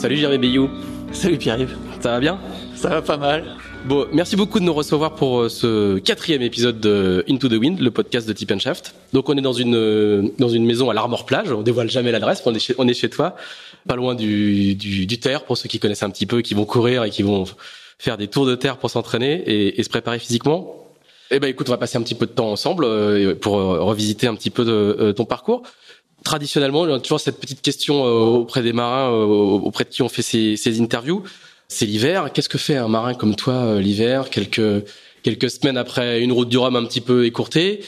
Salut Jérémy Bayou. Salut Pierre-Yves. Ça va bien? Ça va pas mal. Bon, merci beaucoup de nous recevoir pour euh, ce quatrième épisode de Into the Wind, le podcast de Tip Shaft. Donc on est dans une euh, dans une maison à l'Armor Plage. On dévoile jamais l'adresse, on est chez on est chez toi, pas loin du, du du terre pour ceux qui connaissent un petit peu, qui vont courir et qui vont faire des tours de terre pour s'entraîner et, et, se préparer physiquement. Eh ben écoute, on va passer un petit peu de temps ensemble euh, pour revisiter un petit peu de, ton parcours traditionnellement, il y a toujours cette petite question euh, auprès des marins, euh, auprès de qui on fait ces, ces interviews. C'est l'hiver. Qu'est-ce que fait un marin comme toi euh, l'hiver, quelques quelques semaines après une route du Rhum un petit peu écourtée?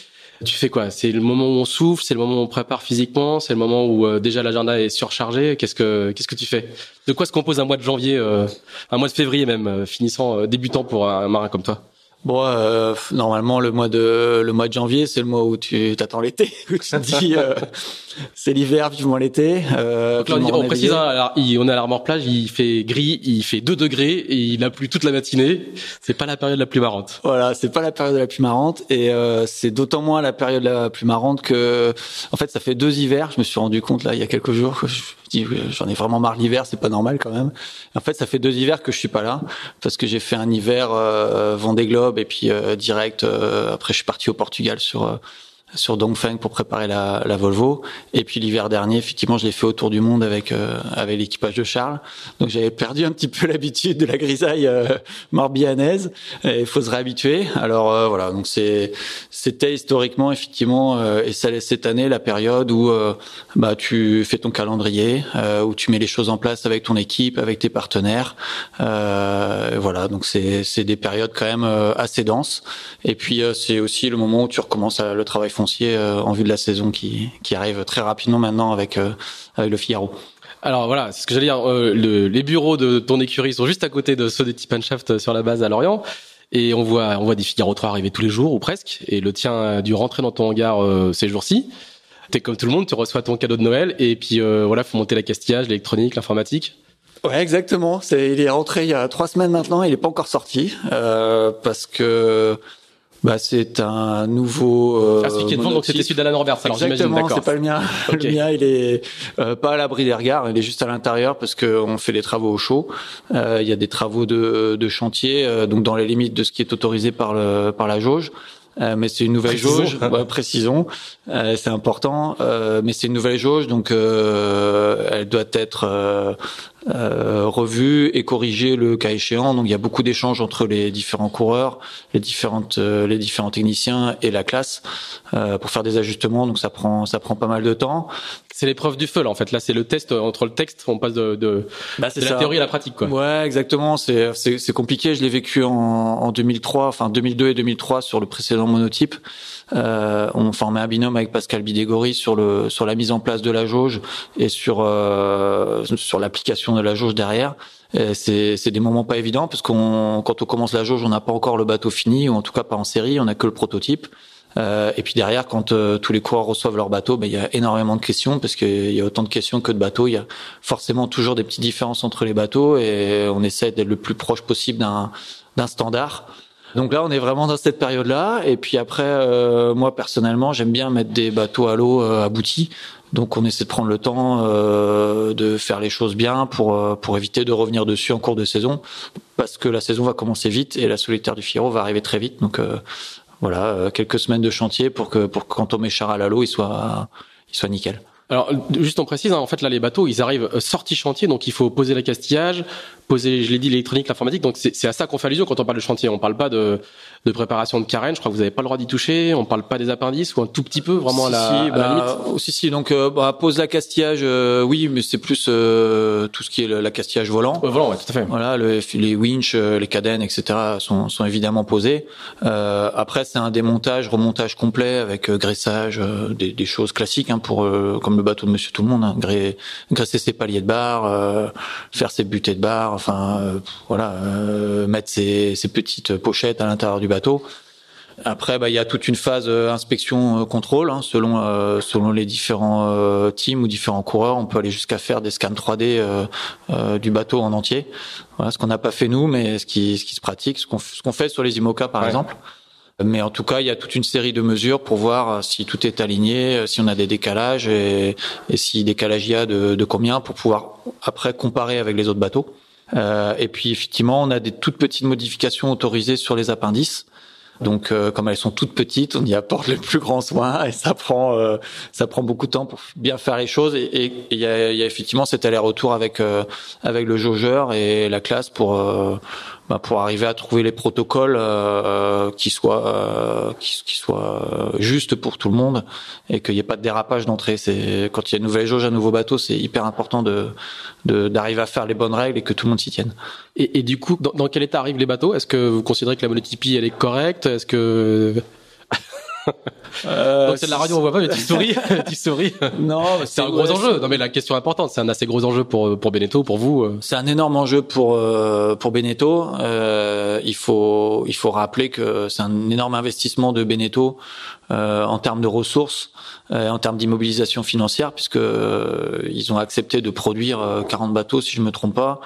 Tu fais quoi? C'est le moment où on souffle, c'est le moment où on prépare physiquement, c'est le moment où déjà l'agenda est surchargé. Qu'est-ce que qu'est-ce que tu fais? De quoi se compose un mois de janvier, un mois de février même, finissant débutant pour un marin comme toi? Bon, euh, normalement le mois de le mois de janvier, c'est le mois où tu t'attends l'été, où tu dis euh, c'est l'hiver, vivement l'été. Euh, là, on, précise, hein, on est à l'Armor Plage, il fait gris, il fait 2 degrés et il a plu toute la matinée. C'est pas la période la plus marrante. Voilà, c'est pas la période la plus marrante et euh, c'est d'autant moins la période la plus marrante que, en fait, ça fait deux hivers. Je me suis rendu compte là il y a quelques jours. Que je, j'en ai vraiment marre l'hiver, c'est pas normal quand même. En fait, ça fait deux hivers que je suis pas là parce que j'ai fait un hiver euh, Vendée Globe et puis euh, direct euh, après je suis parti au Portugal sur euh, sur Dongfeng pour préparer la, la Volvo. Et puis l'hiver dernier, effectivement, je l'ai fait autour du monde avec euh, avec l'équipage de Charles. Donc j'avais perdu un petit peu l'habitude de la grisaille euh, morbihanaise. Il faut se réhabituer. Alors euh, voilà, donc c'est c'était historiquement effectivement euh, et ça cette année la période où bah tu fais ton calendrier, où tu mets les choses en place avec ton équipe, avec tes partenaires. voilà, donc c'est c'est des périodes quand même assez denses. Et puis c'est aussi le moment où tu recommences à, le travail euh, en vue de la saison qui, qui arrive très rapidement maintenant avec, euh, avec le Figaro. Alors voilà, c'est ce que j'allais dire. Euh, le, les bureaux de ton écurie sont juste à côté de ceux des Tipanshaft sur la base à Lorient. Et on voit, on voit des Figaro 3 arriver tous les jours ou presque. Et le tien a dû rentrer dans ton hangar ces jours-ci. T'es comme tout le monde, tu reçois ton cadeau de Noël et puis euh, voilà, faut monter l'accastillage, l'électronique, l'informatique. Ouais, exactement. C'est, il est rentré il y a trois semaines maintenant. Il est pas encore sorti euh, parce que bah, c'est un nouveau. Euh, ah, celui qui est devant, donc c'était celui d'Alan Roberts. Alors Exactement, c'est pas le mien. Le mien, il est euh, pas à l'abri des regards, il est juste à l'intérieur parce qu'on fait des travaux au chaud. Euh, il y a des travaux de, de chantier, euh, donc dans les limites de ce qui est autorisé par le par la jauge. Euh, mais c'est une nouvelle jauge, ouais, précisons, euh, c'est important, euh, mais c'est une nouvelle jauge, donc elle doit être revue et corrigée le cas échéant. Donc il y a beaucoup d'échanges entre les différents coureurs, les différentes, les différents techniciens et la classe pour faire des ajustements. Donc ça prend, ça prend pas mal de temps c'est l'épreuve du feu là, en fait. Là, c'est le test entre le texte, on passe de, de, bah, de la théorie à la pratique, quoi. Ouais, exactement. C'est c'est compliqué. Je l'ai vécu en, en 2003, enfin 2002 et 2003 sur le précédent monotype. Euh, on formait un binôme avec Pascal Bidégory sur le sur la mise en place de la jauge et sur euh, sur l'application de la jauge derrière. C'est c'est des moments pas évidents parce qu'on quand on commence la jauge, on n'a pas encore le bateau fini ou en tout cas pas en série, on a que le prototype. Euh, et puis derrière, quand euh, tous les coureurs reçoivent leur bateau, ben, il y a énormément de questions parce qu'il y a autant de questions que de bateaux. Il y a forcément toujours des petites différences entre les bateaux et on essaie d'être le plus proche possible d'un standard. Donc là, on est vraiment dans cette période-là. Et puis après, euh, moi personnellement, j'aime bien mettre des bateaux à l'eau aboutis. Donc on essaie de prendre le temps de faire les choses bien pour pour éviter de revenir dessus en cours de saison, parce que la saison va commencer vite et la solitaire du Firo va arriver très vite. Donc voilà, euh, quelques semaines de chantier pour que pour que quand on met char à l'eau, il soit il soit nickel. Alors, juste on précise, hein, en fait, là, les bateaux, ils arrivent euh, sortis chantier, donc il faut poser l'accastillage, poser, je l'ai dit, l'électronique, l'informatique. Donc, c'est à ça qu'on fait allusion quand on parle de chantier. On parle pas de, de préparation de carène. Je crois que vous n'avez pas le droit d'y toucher. On parle pas des appendices ou un tout petit peu, vraiment si, à, la, si, bah, limite. Oh, si, si. Donc, euh, bah, pose l'accastillage, euh, oui, mais c'est plus euh, tout ce qui est l'accastillage volant. Ouais, volant, ouais, tout à fait. Voilà, le, les winches, euh, les cadènes, etc. sont, sont évidemment posés. Euh, après, c'est un démontage, remontage complet avec graissage, des, des, choses classiques hein, pour comme le bateau de Monsieur Tout le Monde, hein, graisser ses paliers de bar, faire ses butées de bar, enfin voilà, mettre ses, ses, petites pochettes à l'intérieur du bateau. Après, bah, il y a toute une phase inspection contrôle hein, selon selon les différents teams ou différents coureurs. On peut aller jusqu'à faire des scans 3D du bateau en entier. Voilà, ce qu'on n'a pas fait nous, mais ce qui ce qui se pratique, ce qu'on ce qu'on fait sur les IMOCA par exemple. Mais en tout cas, il y a toute une série de mesures pour voir euh, si tout est aligné, euh, si on a des décalages et, et si décalage il y a de, de, combien pour pouvoir après comparer avec les autres bateaux. Euh, et puis effectivement, on a des toutes petites modifications autorisées sur les appendices. Donc, euh, comme elles sont toutes petites, on y apporte le plus grand soin et ça prend euh, ça prend beaucoup de temps pour bien faire les choses. Et il y a, effectivement cet aller-retour avec avec le jaugeur et la classe pour bah, pour arriver à trouver les protocoles euh, qui soient euh, qui, qui, soient justes pour tout le monde et qu'il n'y ait pas de dérapage d'entrée. C'est quand il y a une nouvelle jauge, un nouveau bateau, c'est hyper important de d'arriver à faire les bonnes règles et que tout le monde s'y tienne. Et, et, du coup, dans, dans, quel état arrivent les bateaux? Est-ce que vous considérez que la monotypie elle est correcte? Est-ce que euh, c'est de la radio, on voit pas, mais tu souris, tu souris. Non, c'est un gros enjeu. Non, mais la question importante, c'est un assez gros enjeu pour pour Beneteau, pour vous. Euh. C'est un énorme enjeu pour euh, pour Beneteau. Euh, il faut il faut rappeler que c'est un énorme investissement de Beneteau euh, en termes de ressources, euh, en termes d'immobilisation financière, puisque euh, ils ont accepté de produire 40 bateaux, si je me trompe pas,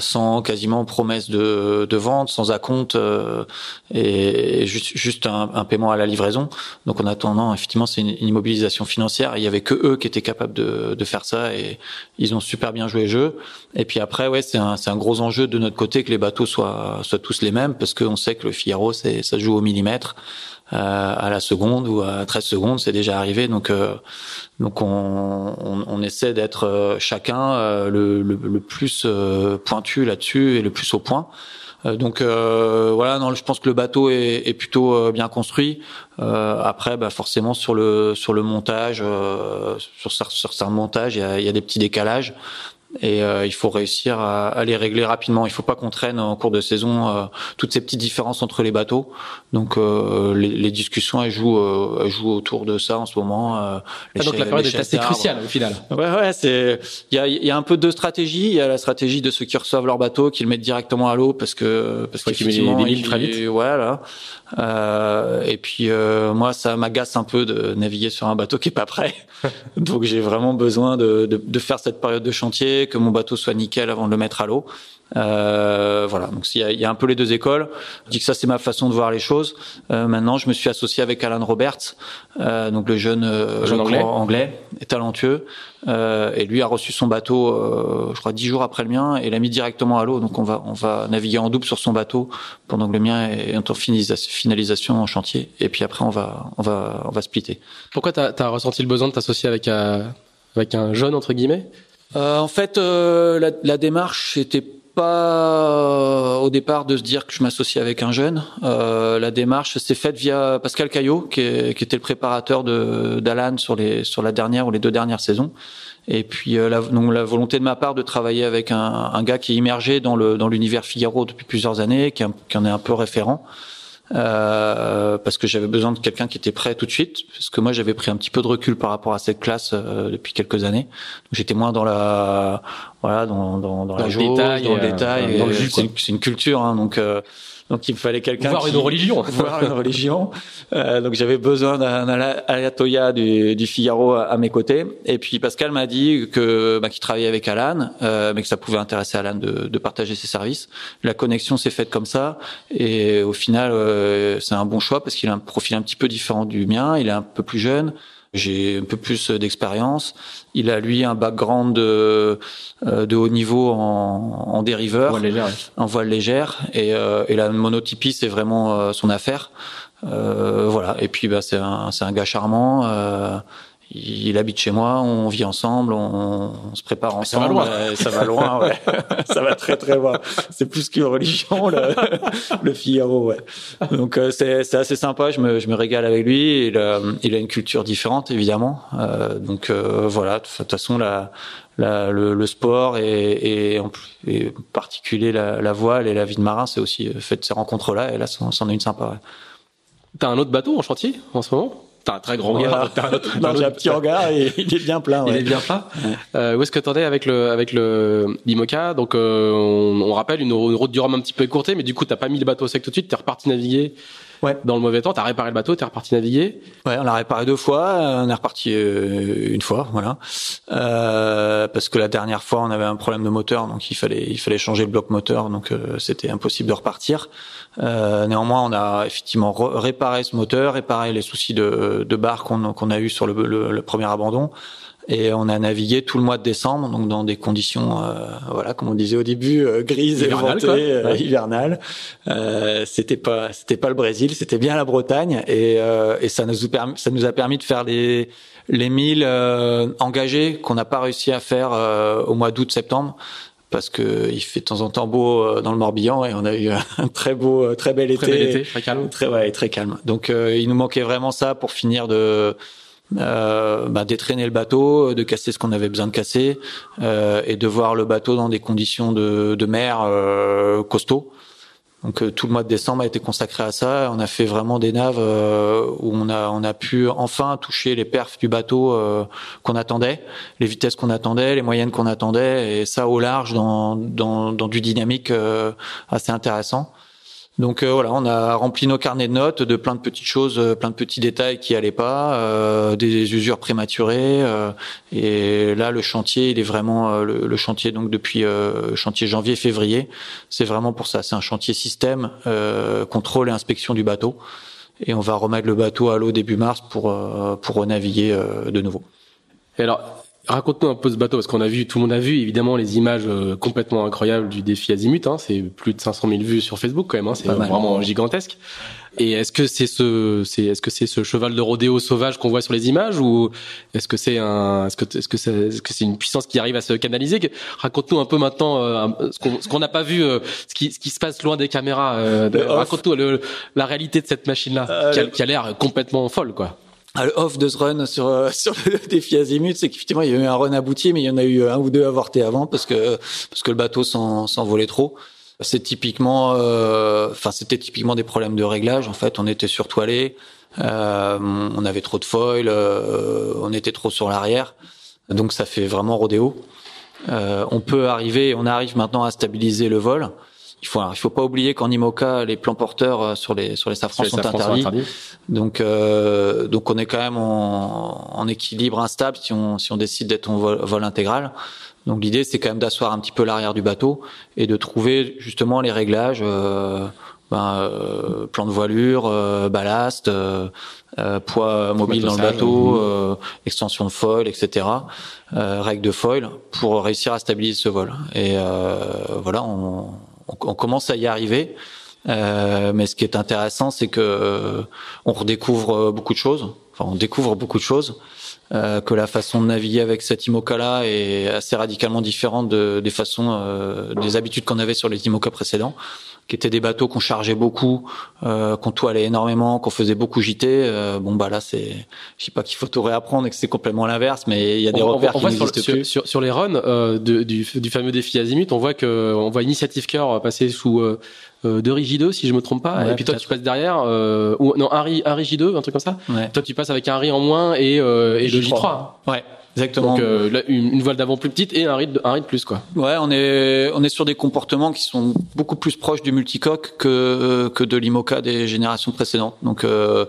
sans quasiment promesse de, de vente, sans acompte et juste, juste un, un, paiement à la livraison. Donc en attendant, effectivement, c'est une, immobilisation financière. il y avait que eux qui étaient capables de, de faire ça et ils ont super bien joué le jeu. Et puis après, ouais, c'est un, un gros enjeu de notre côté que les bateaux soient, soient tous les mêmes, parce qu'on sait que le Figaro, ça joue au millimètre. Euh, à la seconde ou à 13 secondes, c'est déjà arrivé. Donc, euh, donc on, on, on essaie d'être euh, chacun le, le, le, plus pointu là-dessus et le plus au point. Donc voilà, non, je pense que le bateau est, est plutôt bien construit. après, bah forcément sur le sur le montage, sur, sur certains montages, il y a, y a des petits décalages et euh, il faut réussir à, à, les régler rapidement. Il faut pas qu'on traîne en cours de saison euh, toutes ces petites différences entre les bateaux. Donc euh, les, les, discussions elles jouent, euh, elles jouent autour de ça en ce moment. Euh, ah, donc la période est assez cruciale au final. Ouais ouais, c'est il y a, y a un peu deux stratégies. Il y a la stratégie de ceux qui reçoivent leur bateau, qui le mettent directement à l'eau parce que parce qu'effectivement il, très vite. Voilà. Euh, et puis moi ça m'agace un peu de naviguer sur un bateau qui est pas prêt. donc j'ai vraiment besoin de, de, de faire cette période de chantier que mon bateau soit nickel avant de le mettre à l'eau. Euh, voilà, donc il y, a, il y, a, un peu les deux écoles. Je dis que ça c'est ma façon de voir les choses. Euh, maintenant, je me suis associé avec Alan Roberts, euh, donc le jeune, jeune anglais. anglais, talentueux, et lui a reçu son bateau, je crois dix jours après le mien, et l'a mis directement à l'eau. Donc on va on va naviguer en double sur son bateau pendant que le mien est en finalisation en chantier, et puis après on va on va on va splitter. Pourquoi t'as as ressenti le besoin de t'associer avec avec un jeune entre guillemets? Euh, en fait, euh, la, la, démarche n'était pas au départ de se dire que je m'associe avec un jeune. Euh, la démarche s'est faite via Pascal Caillot, qui, est, qui était le préparateur d'Alan sur les sur la dernière ou les deux dernières saisons. Et puis euh, la, donc la volonté de ma part de travailler avec un, un gars qui est immergé dans le dans l'univers Figaro depuis plusieurs années, qui en est un peu référent euh, parce que j'avais besoin de quelqu'un qui était prêt tout de suite, parce que moi j'avais pris un petit peu de recul par rapport à cette classe euh, depuis quelques années. J'étais moins dans la voilà dans dans, dans, la jauge, détail, dans le euh, détail. c'est une, culture, hein, donc euh, donc il me fallait quelqu'un voir une religion, voir une religion. Euh, donc j'avais besoin d'un ayatollah du, du Figaro à, mes côtés. Et puis Pascal m'a dit que bah, qu'il travaillait avec Alan, euh, mais que ça pouvait intéresser Alan de, de partager ses services. La connexion s'est faite comme ça, et au final euh, c'est un bon choix parce qu'il a un profil un petit peu différent du mien. Il est un peu plus jeune. J'ai un peu plus d'expérience. Il a lui un background de, euh, de haut niveau en, en dériveur, voile légère, en voile légère, et, euh, et la monotypie c'est vraiment euh, son affaire. Euh, voilà. Et puis bah, c'est un, c'est un gars charmant. Euh, il habite chez moi, on vit ensemble, on, on se prépare ensemble. Ça va loin. Euh, ça va loin, ouais. ça va très très loin. C'est plus qu'une religion, le, le Figaro, ouais. Donc euh, c'est, assez sympa. Je me, je me régale avec lui. Il a, il a une culture différente, évidemment. Euh, donc euh, voilà. De toute façon, la, la, le, le, sport et, et en, et en particulier la, la, voile et la vie de marin, c'est aussi fait de ces rencontres-là. Et là, c'en est une sympa. Ouais. T'as un autre bateau en chantier en ce moment? T'as un très grand regard. non, j'ai un petit regard et il est bien plein. Ouais. Il est bien plein. Euh, où est-ce que t'en es avec le avec le l'IMOCA? Donc euh, on, on, rappelle une, route du Rhum un petit peu écourtée, mais du coup t'as pas mis le bateau sec tout de suite, t'es reparti naviguer. Ouais. Dans le mauvais temps, t'as réparé le bateau, t'es reparti naviguer. Ouais, on l'a réparé deux fois, on est reparti euh, une fois, voilà. Euh, parce que la dernière fois, on avait un problème de moteur, donc il fallait il fallait changer le bloc moteur, donc euh, c'était impossible de repartir. Euh, néanmoins, on a effectivement réparé ce moteur, réparé les soucis de, de barre qu'on qu'on a eu sur le, le, le premier abandon. Et on a navigué tout le mois de décembre, donc dans des conditions, euh, voilà, comme on disait au début, euh, grises et ventées, euh, hivernales. Euh, c'était pas, c'était pas le Brésil, c'était bien la Bretagne, et, euh, et ça nous a permis, ça nous a permis de faire les les milles engagés qu'on n'a pas réussi à faire au mois d'août-septembre parce que il fait de temps en temps beau dans le Morbihan et on a eu un très beau, très bel été, très, bel été, très calme, très ouais, très calme. Donc il nous manquait vraiment ça pour finir de euh, bah, détraîner le bateau, de casser ce qu'on avait besoin de casser euh, et de voir le bateau dans des conditions de, de mer euh, costauds. Donc euh, tout le mois de décembre a été consacré à ça. On a fait vraiment des naves euh, où on a on a pu enfin toucher les perfs du bateau euh, qu'on attendait, les vitesses qu'on attendait, les moyennes qu'on attendait, et ça au large dans dans, dans du dynamique assez intéressant. Donc euh, voilà, on a rempli nos carnets de notes de plein de petites choses, euh, plein de petits détails qui allaient pas, euh, des usures prématurées. et là, le chantier, il est vraiment le, chantier donc depuis chantier janvier-février. C'est vraiment pour ça. C'est un chantier système, contrôle et inspection du bateau. Et on va remettre le bateau à l'eau début mars pour pour renaviguer de nouveau. Et alors, Raconte-nous un peu ce bateau, parce qu'on a vu, tout le monde a vu évidemment les images euh, complètement incroyables du défi Azimut. Hein, c'est plus de 500 000 vues sur Facebook quand même. Hein, c'est vraiment gigantesque. Et est-ce que c'est ce, c'est, est-ce que c'est ce cheval de rodéo sauvage qu'on voit sur les images, ou est-ce que c'est un, est-ce que, est-ce que c'est, est-ce que c'est une puissance qui arrive à se canaliser? Raconte-nous un peu maintenant euh, ce qu'on, ce qu'on n'a pas vu, euh, ce qui, ce qui se passe loin des caméras. raconte-nous la réalité de cette machine-là, qui a, qui a l'air complètement folle, quoi. Off de ce run sur euh, sur le défi Azimut, c'est qu'effectivement il y a eu un run abouti, mais il y en a eu un ou deux avortés avant parce que parce que le bateau s'envolait trop. C'est typiquement, euh, enfin c'était typiquement des problèmes de réglage. En fait, on était surtoilé, euh, on avait trop de foil, euh, on était trop sur l'arrière, donc ça fait vraiment rodéo. on peut arriver, on arrive maintenant à stabiliser le vol. Il faut, il faut pas oublier qu'en IMOCA, les plans porteurs euh, sur les sur les safrans, sont, interdits. Donc euh, donc on est quand même en, en, équilibre instable si on si on décide d'être en vol, intégral. Donc l'idée c'est quand même d'asseoir un petit peu l'arrière du bateau et de trouver justement les réglages. Euh, ben, euh, plan de voilure, euh, ballast, euh, poids mobile dans le bateau, mmh. extension de foil, etc. règle de foil pour réussir à stabiliser ce vol. Et voilà, on, on, commence à y arriver. Euh, mais ce qui est intéressant, c'est que euh, on redécouvre beaucoup de choses. Enfin, on découvre beaucoup de choses. Euh, que la façon de naviguer avec cette IMOCA-là est assez radicalement différente de, des façons, euh, des habitudes qu'on avait sur les IMOCA précédents qui étaient des bateaux qu'on chargeait beaucoup, euh, qu'on toilait énormément, qu'on faisait beaucoup JT. Euh, bon bah là c'est, je sais pas qu'il faut tout réapprendre et que c'est complètement l'inverse, mais il y a des repères qui n'existent plus. Sur, sur, les runs euh, de, du, du, fameux défi Azimut, on voit que on voit Initiative Cœur passer sous de Rigido si je me trompe pas, et puis toi tu passes derrière, euh, ou non un, un Rigido, un truc comme ça. Ouais. Toi tu passes avec un riz en moins et, euh, et le J3. Ouais. Exactement. Donc euh, là, une, une, voile d'avant plus petite et un rythme, un rythme plus quoi. Ouais, on est on est sur des comportements qui sont beaucoup plus proches du multicoque que que de l'IMOCA des générations précédentes. Donc euh,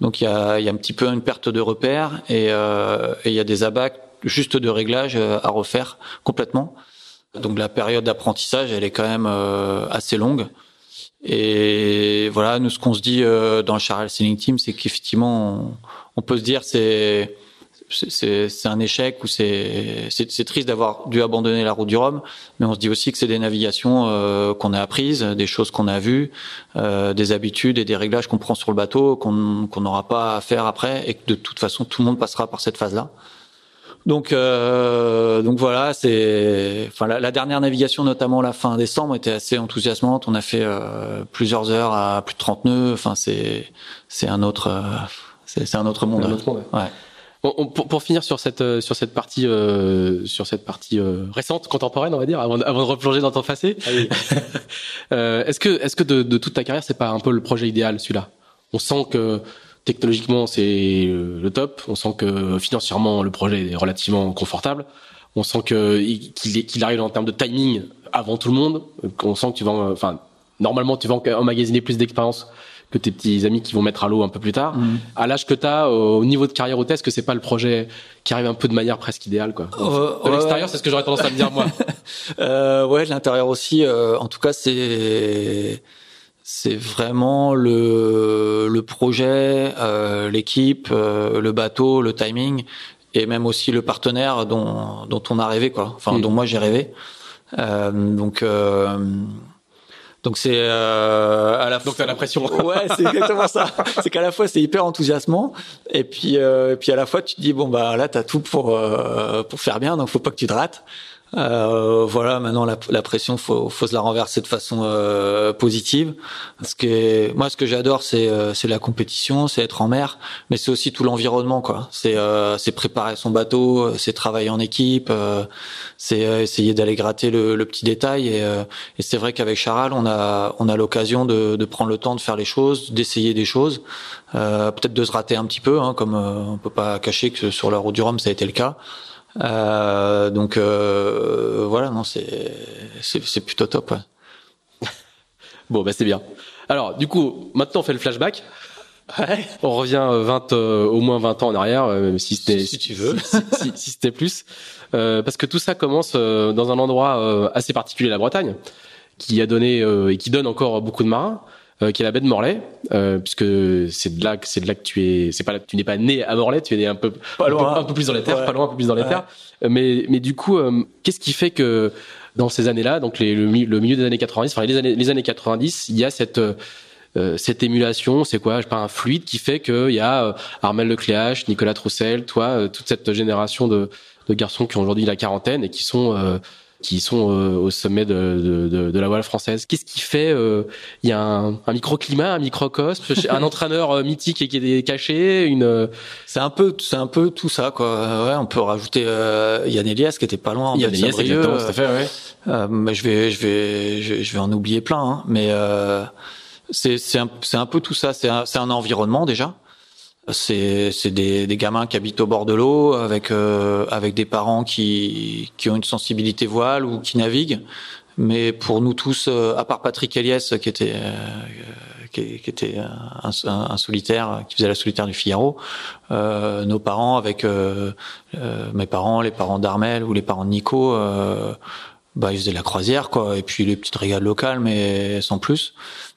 donc il y a il y a un petit peu une perte de repères et euh, et il y a des abacs juste de réglage euh, à refaire complètement. Donc la période d'apprentissage, elle est quand même euh, assez longue. Et voilà, nous ce qu'on se dit euh, dans le Charles Sailing Team, c'est qu'effectivement on, peut se dire c'est c'est un échec ou c'est triste d'avoir dû abandonner la route du Rhum, mais on se dit aussi que c'est des navigations euh, qu'on a apprises, des choses qu'on a vues, euh, des habitudes et des réglages qu'on prend sur le bateau qu'on n'aura pas à faire après et que de toute façon tout le monde passera par cette phase-là. Donc, euh, donc voilà, c'est, enfin la, la, dernière navigation, notamment la fin décembre, était assez enthousiasmante. On a fait euh, plusieurs heures à plus de 30 nœuds. Enfin, c'est, c'est un autre, euh, c'est un autre monde. Un autre monde. Ouais pour, pour, finir sur cette euh, sur cette partie euh, sur cette partie euh, récente contemporaine on va dire avant, avant de replonger dans ton passé ah euh, est-ce que est-ce que de, de, toute ta carrière c'est pas un peu le projet idéal celui-là? On sent que technologiquement c'est le top. On sent que financièrement le projet est relativement confortable. On sent que qu'il arrive en termes de timing avant tout le monde. On sent que tu vas, enfin normalement tu vas emmagasiner plus d'expérience que tes petits amis qui vont mettre à l'eau un peu plus tard. Mm. À l'âge que tu as, au niveau de carrière hôtesse, que c'est pas le projet qui arrive un peu de manière presque idéale quoi? de l'extérieur, c'est ce que j'aurais tendance à me dire moi. euh, ouais, l'intérieur aussi. Euh, en tout cas, c'est c'est vraiment le le projet, euh, l'équipe, euh, le bateau, le timing et même aussi le partenaire dont dont on a rêvé quoi. Enfin, mm. dont moi j'ai rêvé. Euh, donc donc c'est euh, à la donc t'as l'impression ouais c'est exactement ça c'est qu'à la fois c'est hyper enthousiasmant et puis euh, et puis à la fois tu te dis bon bah là t'as tout pour euh, pour faire bien donc faut pas que tu te rates euh, voilà, maintenant la, la, pression, faut, faut se la renverser de façon euh, positive. Parce que moi, ce que j'adore, c'est euh, la compétition, c'est être en mer, mais c'est aussi tout l'environnement, quoi. C'est euh, préparer son bateau, c'est travailler en équipe, c'est essayer d'aller gratter le, le, petit détail. Et, et c'est vrai qu'avec Charal, on a on a l'occasion de, de prendre le temps de faire les choses, d'essayer des choses, peut-être de se rater un petit peu, hein, comme on peut pas cacher que sur la route du Rhum, ça a été le cas. Euh, donc euh, voilà, non, c'est c'est plutôt top. bon, bah c'est bien. Alors, du coup, maintenant on fait le flashback. Ouais. On revient 20, euh, au moins 20 ans en arrière, euh, si c'était si, tu veux, si, si, c'était plus, parce que tout ça commence dans un endroit assez particulier, la Bretagne, qui a donné et qui donne encore beaucoup de marins. Euh, qui est la baie de Morlaix, euh, puisque c'est de là que c'est de là que tu es. C'est pas tu n'es pas né à Morlaix, tu es né un peu pas loin, un peu, plus dans les terres, pas loin, un peu plus dans les terres. Mais mais du coup, euh, qu'est-ce qui fait que dans ces années-là, donc les, le, milieu des années 90, enfin les années les années 90, il y a cette euh, cette émulation, c'est quoi Je pas un fluide qui fait qu'il y a euh, Armel Lecléache, Nicolas Troussel, toi, toute cette génération de, de garçons qui ont aujourd'hui la quarantaine et qui sont qui sont euh, au sommet de, de, de, la voile française. Qu'est-ce qui fait euh, Il y a un, un microclimat, un microcosme, un entraîneur euh, mythique et qui est caché. Une. C'est un peu, c'est un peu tout ça quoi. Ouais, on peut rajouter euh, Yann Elias qui était pas loin. Yann Elias, exactement, tout à fait. Ouais. Euh, mais je vais, je vais, je, vais en oublier plein. Hein, mais euh, c'est, un, c'est un peu tout ça. C'est un, c'est un environnement déjà. C'est des, des gamins qui habitent au bord de l'eau avec euh, avec des parents qui qui ont une sensibilité voile ou qui naviguent. Mais pour nous tous, euh, à part Patrick Elias qui était euh, qui, qui, était un, solitaire qui faisait la solitaire du Figaro, nos parents avec mes parents, les parents d'Armel ou les parents de Nico. bah, ils faisaient la croisière, quoi, et puis les petites régales locales, mais sans plus.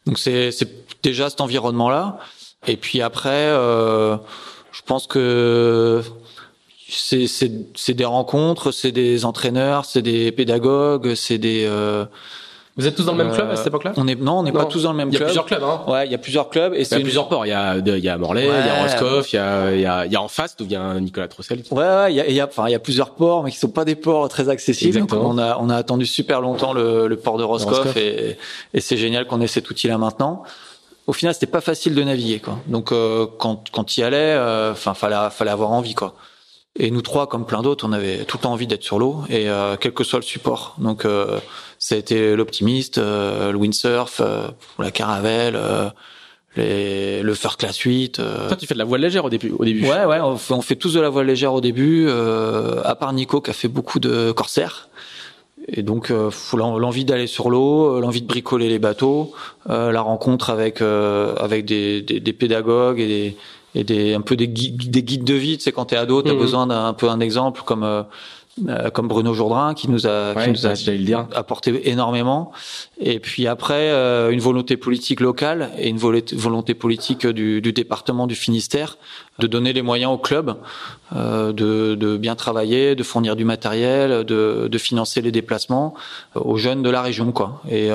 Donc c'est, c'est déjà cet environnement-là. Et puis après, euh, je pense que c'est des rencontres, c'est des entraîneurs, c'est des pédagogues, c'est des euh, vous êtes tous dans le même club à cette époque-là? On est non, on n'est pas tous dans le même club. Il y a plusieurs clubs, hein. Ouais, il y a plusieurs clubs et c'est plusieurs ports. Il y a il y a Morlaix, il y a Roscoff, il y a il y y a en face où vient Nicolas Troussel. Ouais, ouais, il y a il y a enfin il y a plusieurs ports mais qui sont pas des ports très accessibles. Exactement. on a on a attendu super longtemps le, le port de Roscoff, et et c'est génial qu'on ait cet outil là maintenant au final c'était pas facile de naviguer quoi. Donc euh, quand quand y allait, euh, enfin fallait fallait avoir envie quoi. Et nous trois, comme plein d'autres, on avait tout envie d'être sur l'eau et euh, quel que soit le support. Donc ça a été l'optimiste, le windsurf, la caravelle. Les, le First Class 8. Toi, tu fais de la voile légère au début. Au début. Ouais, ouais, on fait, on fait tous de la voile légère au début. à part Nico qui a fait beaucoup de corsaires. Et donc, euh, l'envie d'aller sur l'eau, euh, l'envie de bricoler les bateaux, euh, la rencontre avec euh, avec des, des, des, pédagogues et des et des un peu des guides, des guides de vie. Tu sais, quand t'es ado, t'as mmh. besoin d'un peu un exemple comme euh, comme Bruno Jourdain qui nous a, qui nous a apporté énormément. Et puis après, euh, une volonté politique locale et une volonté politique du, du, département du Finistère de donner les moyens au club euh, de, de, bien travailler, de fournir du matériel, de, de financer les déplacements aux jeunes de la région, quoi. Et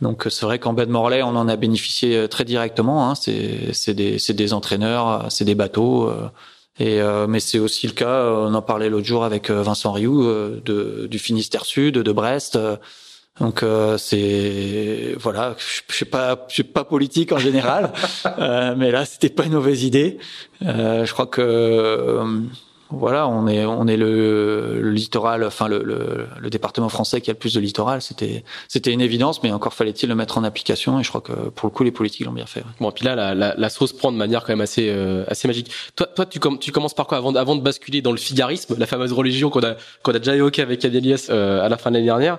donc c'est vrai qu'en baie de Morlaix, on en a bénéficié très directement. Hein. C'est des, des entraîneurs, c'est des bateaux. Et euh, mais c'est aussi le cas, euh, on en parlait l'autre jour avec euh, Vincent Rioux de, du Finistère Sud, de Brest. Donc c'est voilà, je suis pas je suis pas politique en général, mais là c'était pas une mauvaise idée. je crois que voilà, on est on est le, le littoral, enfin le, le, le, département français qui a le plus de littoral. C'était c'était une évidence, mais encore fallait-il le mettre en application. Et je crois que pour le coup, les politiques l'ont bien fait. Ouais. Bon, et puis là, la, la, la, sauce prend de manière quand même assez euh, assez magique. Toi, toi, tu, com tu commences par quoi avant avant de basculer dans le figarisme, la fameuse religion qu'on a qu'on a déjà évoqué avec Adelias euh, à la fin de l'année dernière?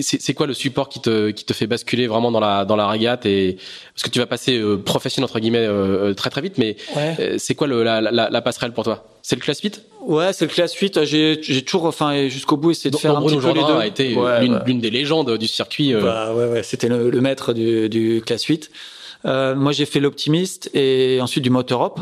C'est quoi le support qui te qui te fait basculer vraiment dans la dans la régate? Et parce que tu vas passer euh, professionnel entre guillemets euh, euh, très très vite, mais ouais. c'est quoi le, la, la, la passerelle pour toi? C'est le class 8 Ouais, c'est le class 8. J'ai, j'ai toujours, enfin, jusqu'au bout, essayé de faire un Bruno petit peu les deux. a été ouais, l'une, ouais. l'une, des légendes du circuit. Euh... Bah, ouais, ouais, c'était le, le maître du, du class 8. Euh, moi, j'ai fait l'optimiste et ensuite du moteur Europe.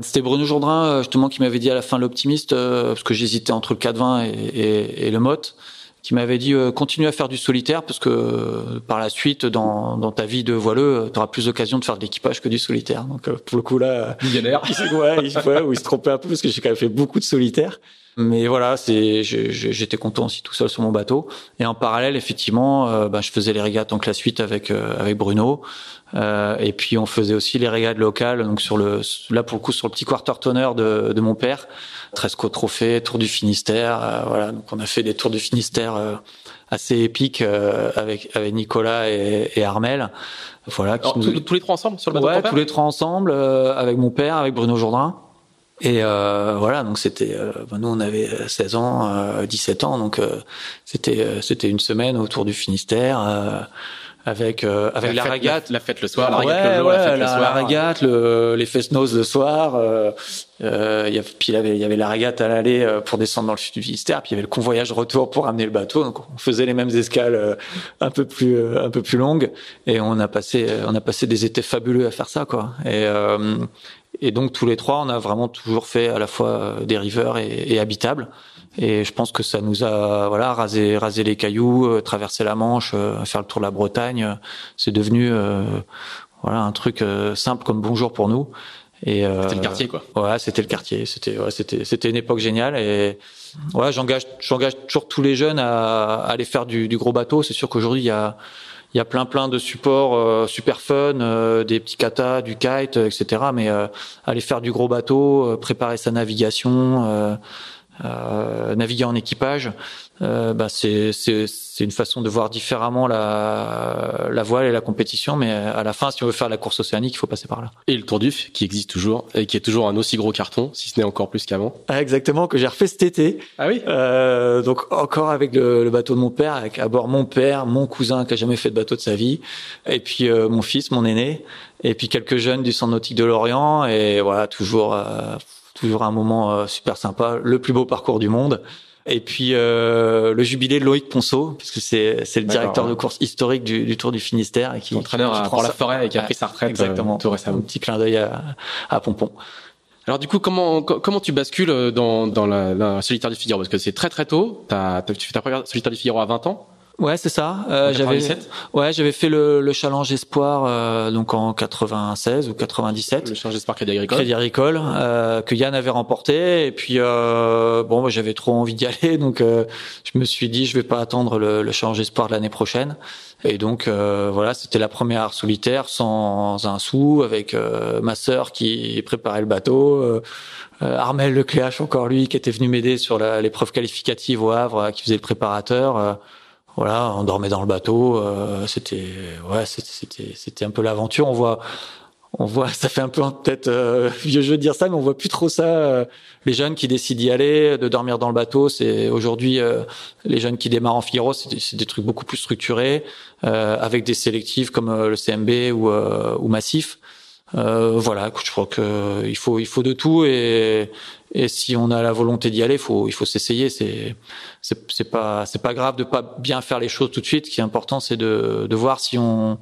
C'était Bruno Jourdain, justement, qui m'avait dit à la fin l'optimiste, euh, parce que j'hésitais entre le 420 et, et, et le motte qui m'avait dit euh, continue à faire du solitaire parce que euh, par la suite dans, dans ta vie de voileux tu auras plus d'occasion de faire de l'équipage que du solitaire. Donc euh, pour le coup là millionnaire. Ouais, il, ouais, il se trompait un peu parce que j'ai quand même fait beaucoup de solitaire mais voilà c'est j'étais content aussi tout seul sur mon bateau et en parallèle effectivement euh, bah, je faisais les régates en classe 8 avec euh, avec Bruno euh, et puis on faisait aussi les régates locales donc sur le là pour le coup sur le petit quarter tonner de, de mon père Tresco Trophée, Tour du Finistère. Euh, voilà, donc on a fait des tours du Finistère euh, assez épiques euh, avec avec Nicolas et, et Armel. Voilà. Alors, nous... tous les trois ensemble sur le bateau Ouais, tous les trois ensemble avec mon père, avec Bruno Jourdain. Et euh, voilà, donc c'était, euh, nous on avait 16 ans, euh, 17 ans, donc c'était c'était une semaine autour du Finistère avec euh, avec la, la fête, régate, la, la, fête le soir, la ouais, régate le jour, ouais, la fête la, le soir, la régate, le, les fest le soir. Euh, euh, y a, puis il y avait il y avait la régate à l'aller euh, pour descendre dans le sud du Finistère, puis il y avait le convoyage retour pour amener le bateau. Donc on faisait les mêmes escales euh, un peu plus euh, un peu plus longues et on a passé on a passé des étés fabuleux à faire ça quoi. Et et donc tous les trois, on a vraiment toujours fait à la fois des rivers et, et habitables. Et je pense que ça nous a voilà rasé rasé les cailloux, euh, traversé la Manche, euh, faire le tour de la Bretagne. C'est devenu euh, voilà un truc simple comme bonjour pour nous. Et c'était le quartier quoi. Ouais, c'était le quartier. C'était ouais, c'était c'était une époque géniale et ouais, j'engage j'engage toujours tous les jeunes à, à aller faire du, du gros bateau. C'est sûr qu'aujourd'hui il y a il y a plein plein de supports euh, super fun, euh, des petits katas, du kite, etc. Mais euh, aller faire du gros bateau, préparer sa navigation, euh, naviguer en équipage, euh, bah c'est c'est une façon de voir différemment la la voile et la compétition, mais à la fin, si on veut faire la course océanique, il faut passer par là. Et le Tour d'Uf qui existe toujours et qui est toujours un aussi gros carton, si ce n'est encore plus qu'avant. Ah, exactement, que j'ai refait cet été. Ah oui? Euh, donc encore avec le, le, bateau de mon père, avec à bord mon père, mon cousin qui a jamais fait de bateau de sa vie, et puis euh, mon fils, mon aîné, et puis quelques jeunes du centre nautique de Lorient, et voilà toujours. Euh, toujours un moment euh, super sympa, le plus beau parcours du monde. Et puis euh, le jubilé de Loïc Ponceau, puisque c'est c'est le directeur ouais. de course historique du, du, Tour du Finistère et qui entraîneur à Port la Forêt et qui a pris sa retraite exactement euh, tout récemment. Un petit clin d'œil à, à Pompon. Alors du coup, comment comment tu bascules dans dans la, la solitaire du Figaro? Parce que c'est très très tôt. As, tu fais ta première solitaire du Figaro à 20 ans. Ouais, c'est ça. Euh, j'avais ouais, j'avais fait le, le challenge espoir euh, donc en 96 ou 97. Le challenge espoir Crédit Agricole. Crédit Agricole euh, que Yann avait remporté et puis euh, bon, bah, j'avais trop envie d'y aller donc euh, je me suis dit je vais pas attendre le, le challenge espoir de l'année prochaine. Et donc euh, voilà, c'était la première solitaire sans un sou avec ma sœur qui préparait le bateau. Euh, Armel Lecléache encore lui qui était venu m'aider sur l'épreuve qualificative au Havre qui faisait le préparateur voilà, on dormait dans le bateau. Euh, c'était ouais, c'était c'était un peu l'aventure. On voit on voit, ça fait un peu peut-être euh, vieux jeu de dire ça, mais on voit plus trop ça. Euh, les jeunes qui décident d'y aller, de dormir dans le bateau, c'est aujourd'hui euh, les jeunes qui démarrent en Figaro, c'est des, des, trucs beaucoup plus structurés, euh, avec des sélectifs comme le CMB ou, ou Massif. voilà, je crois que il faut il faut de tout et et si on a la volonté d'y aller, faut il faut s'essayer. C'est c'est pas c'est pas grave de pas bien faire les choses tout de suite. Ce qui est important, c'est de de voir si on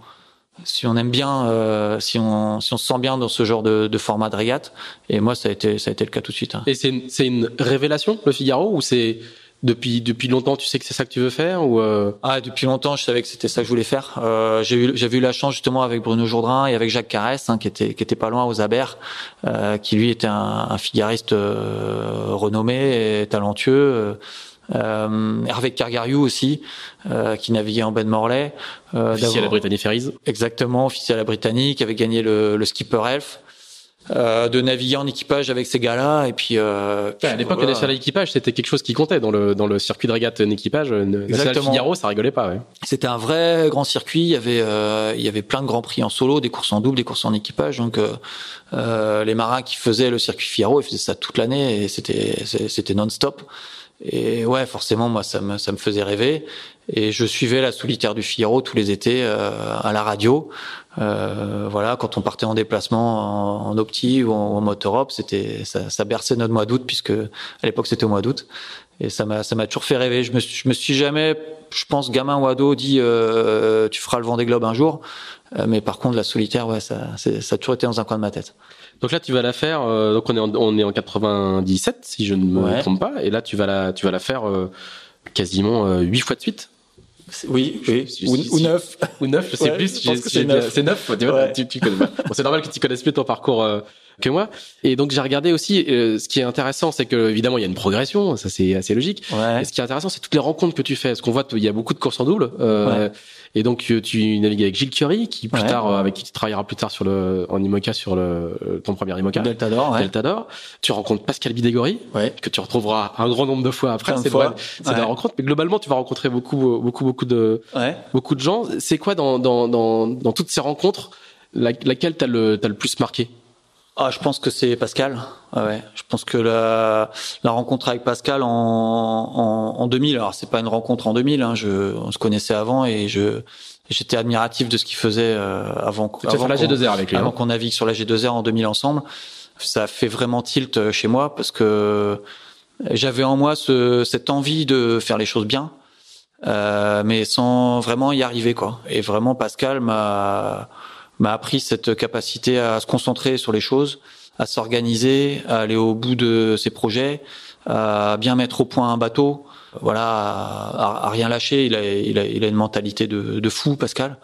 si on aime bien, euh, si on si on se sent bien dans ce genre de, de format de régate. Et moi, ça a été ça a été le cas tout de suite. Hein. Et c'est une, c'est une révélation le Figaro ou c'est depuis depuis longtemps tu sais que c'est ça que tu veux faire ou euh... ah depuis longtemps je savais que c'était ça que je voulais faire euh, j'ai eu j'avais eu la chance justement avec Bruno Jourdain et avec Jacques Carès hein, qui était qui était pas loin aux Aber euh, qui lui était un, un figariste euh, renommé et talentueux euh, Hervé Cargariou aussi, euh, qui naviguait en baie de Morlaix. Euh, officiel à la Britannique Ferries. Exactement, officiel à la Britannique, avait gagné le, le Skipper Elf. Euh, de naviguer en équipage avec ces gars-là. Et puis, euh, à l'époque, voilà. national équipage, c'était quelque chose qui comptait dans le dans le circuit de régate en équipage. National Figaro, ça rigolait pas. Ouais. C'était un vrai grand circuit. Il y avait euh, il y avait plein de grands prix en solo, des courses en double, des courses en équipage. Donc euh, les marins qui faisaient le circuit Figaro, ils faisaient ça toute l'année et c'était c'était non-stop. Et ouais, forcément, moi, ça me, ça me faisait rêver. Et je suivais la solitaire du Figaro tous les étés euh, à la radio. Euh, voilà, quand on partait en déplacement en, opti ou en, en c'était ça, ça, berçait notre mois d'août puisque à l'époque c'était au mois d'août. Et ça m'a, ça m'a toujours fait rêver. Je me, je me suis jamais, je pense, gamin ou ado, dit euh, tu feras le Vendée Globe un jour. Euh, mais par contre, la solitaire, ouais, ça, ça a toujours été dans un coin de ma tête. Donc là, tu vas la faire. Euh, donc on est en, on est en 97, si je ne me ouais. trompe pas. Et là, tu vas la, tu vas la faire euh, quasiment huit fois de suite. Oui, oui. ou, ou, neuf. Ou neuf, je sais ouais, plus. C'est neuf. C'est neuf. Tu, vois, tu, tu connais. Bon, c'est normal que tu connaisses mieux ton parcours euh, que moi. Et donc j'ai regardé aussi. Euh, ce qui est intéressant, c'est que évidemment il y a une progression. Ça c'est assez logique. Ouais. Et ce qui est intéressant, c'est toutes les rencontres que tu fais. Ce qu'on voit, il y a beaucoup de courses en double. Euh, et donc tu navigues avec Gilles Curie, qui plus tard, avec qui tu travailleras plus tard sur le en IMOCA sur le ton premier IMOCA. Delta d'or. Delta d'or. Tu rencontres Pascal Bidégory, que tu retrouveras un grand nombre de fois après. C'est c'est la rencontre. Mais globalement, tu vas rencontrer beaucoup, beaucoup, beaucoup de beaucoup de gens. C'est quoi dans, dans, dans, dans toutes ces rencontres la, laquelle t'as le, as le plus marqué? Ah, je pense que c'est Pascal. Ah ouais, je pense que la, la rencontre avec Pascal en, en, en 2000, alors c'est pas une rencontre en 2000, hein, je, on se connaissait avant et je j'étais admiratif de ce qu'il faisait euh, avant, avant la G2R avec lui. Avant qu'on navigue sur la G2R en 2000 ensemble. Ça a fait vraiment tilt euh, chez moi parce que j'avais en moi ce, cette envie de faire les choses bien euh, mais sans vraiment y arriver quoi. Et vraiment Pascal m'a m'a appris cette capacité à se concentrer sur les choses, à s'organiser, à aller au bout de ses projets, à bien mettre au point un bateau, voilà, à, rien lâcher. Il a, il a, il a une mentalité de, de fou, Pascal.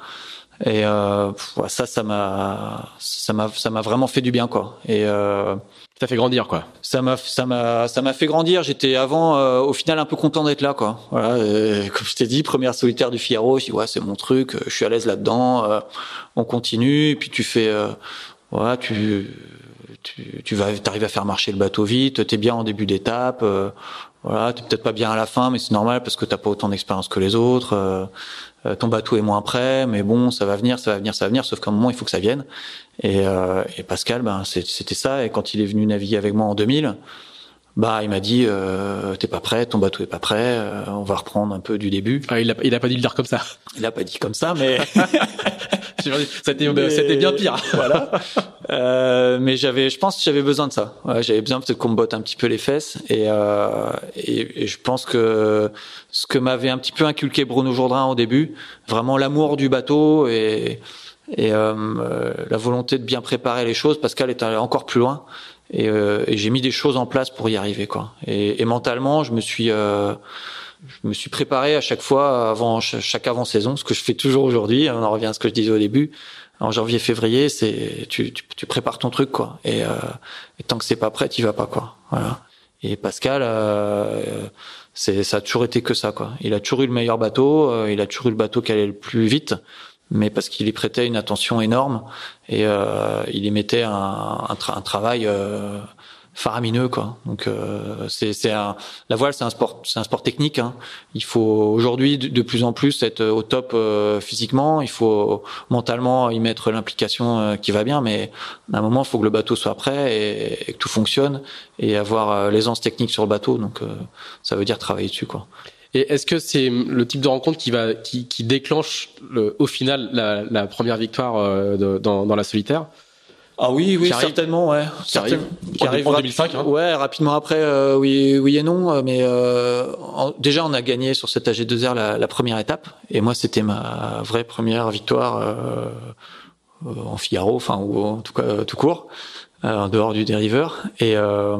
Et euh, ça, ça m'a, ça m'a, ça m'a vraiment fait du bien, quoi. Et euh, ça fait grandir, quoi. Ça m'a, ça m'a, ça m'a fait grandir. J'étais avant, euh, au final, un peu content d'être là, quoi. Voilà, et, comme je t'ai dit, première solitaire du Figaro. Je dis ouais, c'est mon truc. Je suis à l'aise là-dedans. Euh, on continue. Et puis tu fais, euh, voilà, tu, tu, tu vas, t'arrives à faire marcher le bateau vite. T'es bien en début d'étape. voilà, t'es peut-être pas bien à la fin, mais c'est normal parce que t'as pas autant d'expérience que les autres. Euh, ton bateau est moins prêt, mais bon, ça va venir, ça va venir, ça va venir. Sauf qu'à un moment, il faut que ça vienne. Et, euh, et Pascal, ben, c'était ça. Et quand il est venu naviguer avec moi en 2000, bah, il m'a dit, euh, t'es pas prêt, ton bateau est pas prêt, euh, on va reprendre un peu du début. Ah, il a, il a pas dit le dire comme ça. Il a pas dit comme ça, mais c'était, c'était bien pire. voilà. Euh, mais j'avais, je pense, que j'avais besoin de ça. Ouais, j'avais besoin peut-être qu'on me botte un petit peu les fesses. Et, euh, et, et je pense que ce que m'avait un petit peu inculqué Bruno Jourdain au début, vraiment l'amour du bateau et et euh, la volonté de bien préparer les choses. Pascal est encore plus loin et, euh, et j'ai mis des choses en place pour y arriver quoi. Et, et mentalement, je me suis euh, je me suis préparé à chaque fois avant chaque avant saison, ce que je fais toujours aujourd'hui. On en revient à ce que je disais au début. En janvier, février, c'est tu, tu, tu, prépares ton truc quoi. Et, euh, et tant que c'est pas prêt, tu vas pas quoi. Voilà. Et Pascal, euh, c'est ça a toujours été que ça quoi. Il a toujours eu le meilleur bateau, euh, il a toujours eu le bateau qui allait le plus vite mais parce qu'il y prêtait une attention énorme et euh, il y mettait un, un, un travail euh, faramineux quoi. Donc euh, c'est la voile c'est un sport c'est un sport technique. Hein. Il faut aujourd'hui de, plus en plus être au top euh, physiquement. Il faut mentalement y mettre l'implication euh, qui va bien, mais à un moment il faut que le bateau soit prêt et, et que tout fonctionne et avoir euh, l'aisance technique sur le bateau. Donc euh, ça veut dire travailler dessus quoi. Et est-ce que c'est le type de rencontre qui va qui, qui déclenche le, au final la, la première victoire euh, de, dans, dans la solitaire? Ah oui, oui, certainement, ouais. Qui arrive, qui arrive en 2005. Hein. Ouais, rapidement après, euh, oui, oui et non. Euh, mais euh, en, déjà, on a gagné sur cette AG2R la, la première étape, et moi, c'était ma vraie première victoire euh, en Figaro, enfin ou en tout cas tout court en dehors du dériveur. Et euh...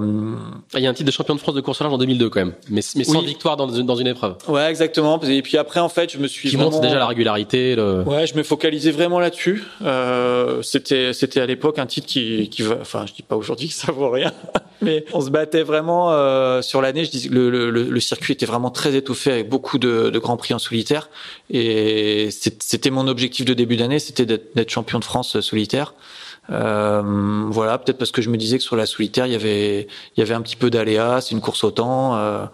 il y a un titre de champion de France de course large en 2002 quand même, mais, mais sans oui. victoire dans une, dans une épreuve. Ouais, exactement. Et puis après, en fait, je me suis qui vraiment... montre déjà la régularité. Le... Ouais, je me focalisais vraiment là-dessus. Euh, c'était c'était à l'époque un titre qui qui va, enfin, je dis pas aujourd'hui que ça vaut rien, mais on se battait vraiment euh, sur l'année. Je dis le, le, le circuit était vraiment très étouffé avec beaucoup de, de grands prix en solitaire, et c'était mon objectif de début d'année, c'était d'être champion de France solitaire. Euh, voilà, peut-être parce que je me disais que sur la solitaire, il y avait, il y avait un petit peu d'aléas, c'est une course au temps, euh,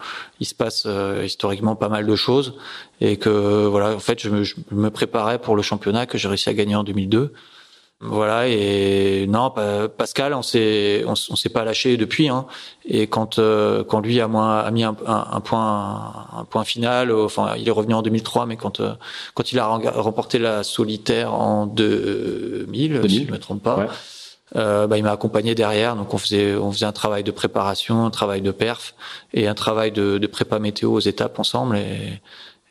il se passe euh, historiquement pas mal de choses, et que voilà, en fait, je me, je me préparais pour le championnat que j'ai réussi à gagner en 2002. Voilà et non Pascal on s'est on, s'est pas lâché depuis hein. et quand euh, quand lui a, moins, a mis un, un, point un point final enfin il est revenu en 2003 mais quand euh, quand il a remporté la solitaire en 2000, si je me trompe pas euh, bah, il m'a accompagné derrière. Donc on faisait on faisait un travail de préparation un travail de perf et un travail de, de prépa météo aux étapes ensemble. Et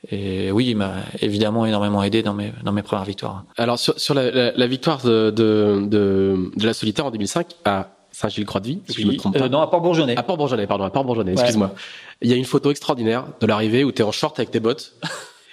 et oui, il m'a évidemment énormément aidé dans mes dans mes premières victoires. Alors sur, sur la, la, la victoire de, de, de, de, la solitaire en 2005 à Saint-Gilles-Croix-de-Vie, si je me trompe pas. Euh, non, à Port-Bourgeonnais. À Port-Bourgeonnais, pardon, à Port-Bourgeonnais, excuse-moi. Il y a une photo extraordinaire de l'arrivée où tu es en short avec tes bottes.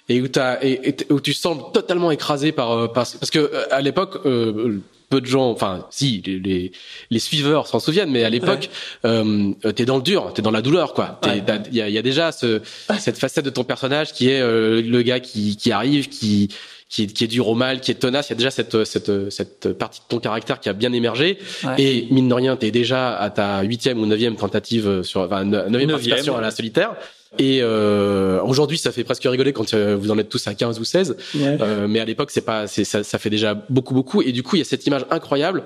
et où, as, et, où tu sembles totalement écrasé par, euh, par parce que euh, à l'époque euh, peu de gens, enfin si les, les, les suiveurs s'en souviennent, mais à l'époque, euh, t'es dans le dur, t'es dans la douleur, quoi. Il y, a, y, a, déjà ce, cette facette de ton personnage qui est euh, le gars qui, qui arrive, qui qui est, qui est dur au mal, qui est tenace. Il y a déjà cette, cette, cette partie de ton caractère qui a bien émergé. Et mine de rien, t'es déjà à ta huitième ou neuvième tentative sur, enfin neuvième participation à la solitaire. Et euh, aujourd'hui, ça fait presque rigoler quand euh, vous en êtes tous à 15 ou 16. Euh, mais à l'époque, c'est pas, c'est, ça, ça fait déjà beaucoup, beaucoup. Et du coup, il y a cette image incroyable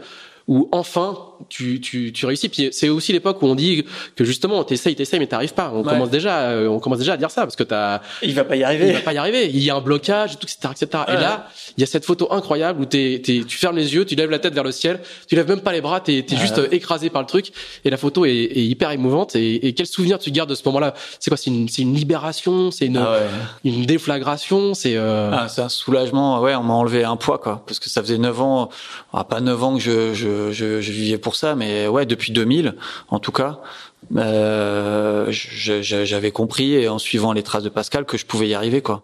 où enfin tu, tu, tu réussis. Puis c'est aussi l'époque où on dit que justement t'essayes, t'essayes, mais t'arrives pas. On commence déjà, euh, on commence déjà à dire ça parce que t'as. Il va pas y arriver. Il va pas y arriver. Il y a un blocage, tout, etc., etc. Et là, il y a cette photo incroyable où t'es, t'es, tu fermes les yeux, tu lèves la tête vers le ciel, tu lèves même pas les bras, t'es, t'es juste écrasé par le truc. Et la photo est, est hyper émouvante. Et, et, quel souvenir tu gardes de ce moment-là? C'est quoi? C'est une, c'est une libération, c'est une, ah une déflagration, c'est. Euh... Ah, c'est un soulagement. Ouais, on m'a enlevé un poids quoi, parce que ça faisait 9 ans, ah, pas 9 ans que je, je, je, vivais pour ça, mais ouais depuis 2000 en tout cas. Euh, j'avais compris en suivant les traces de Pascal que je pouvais y arriver quoi.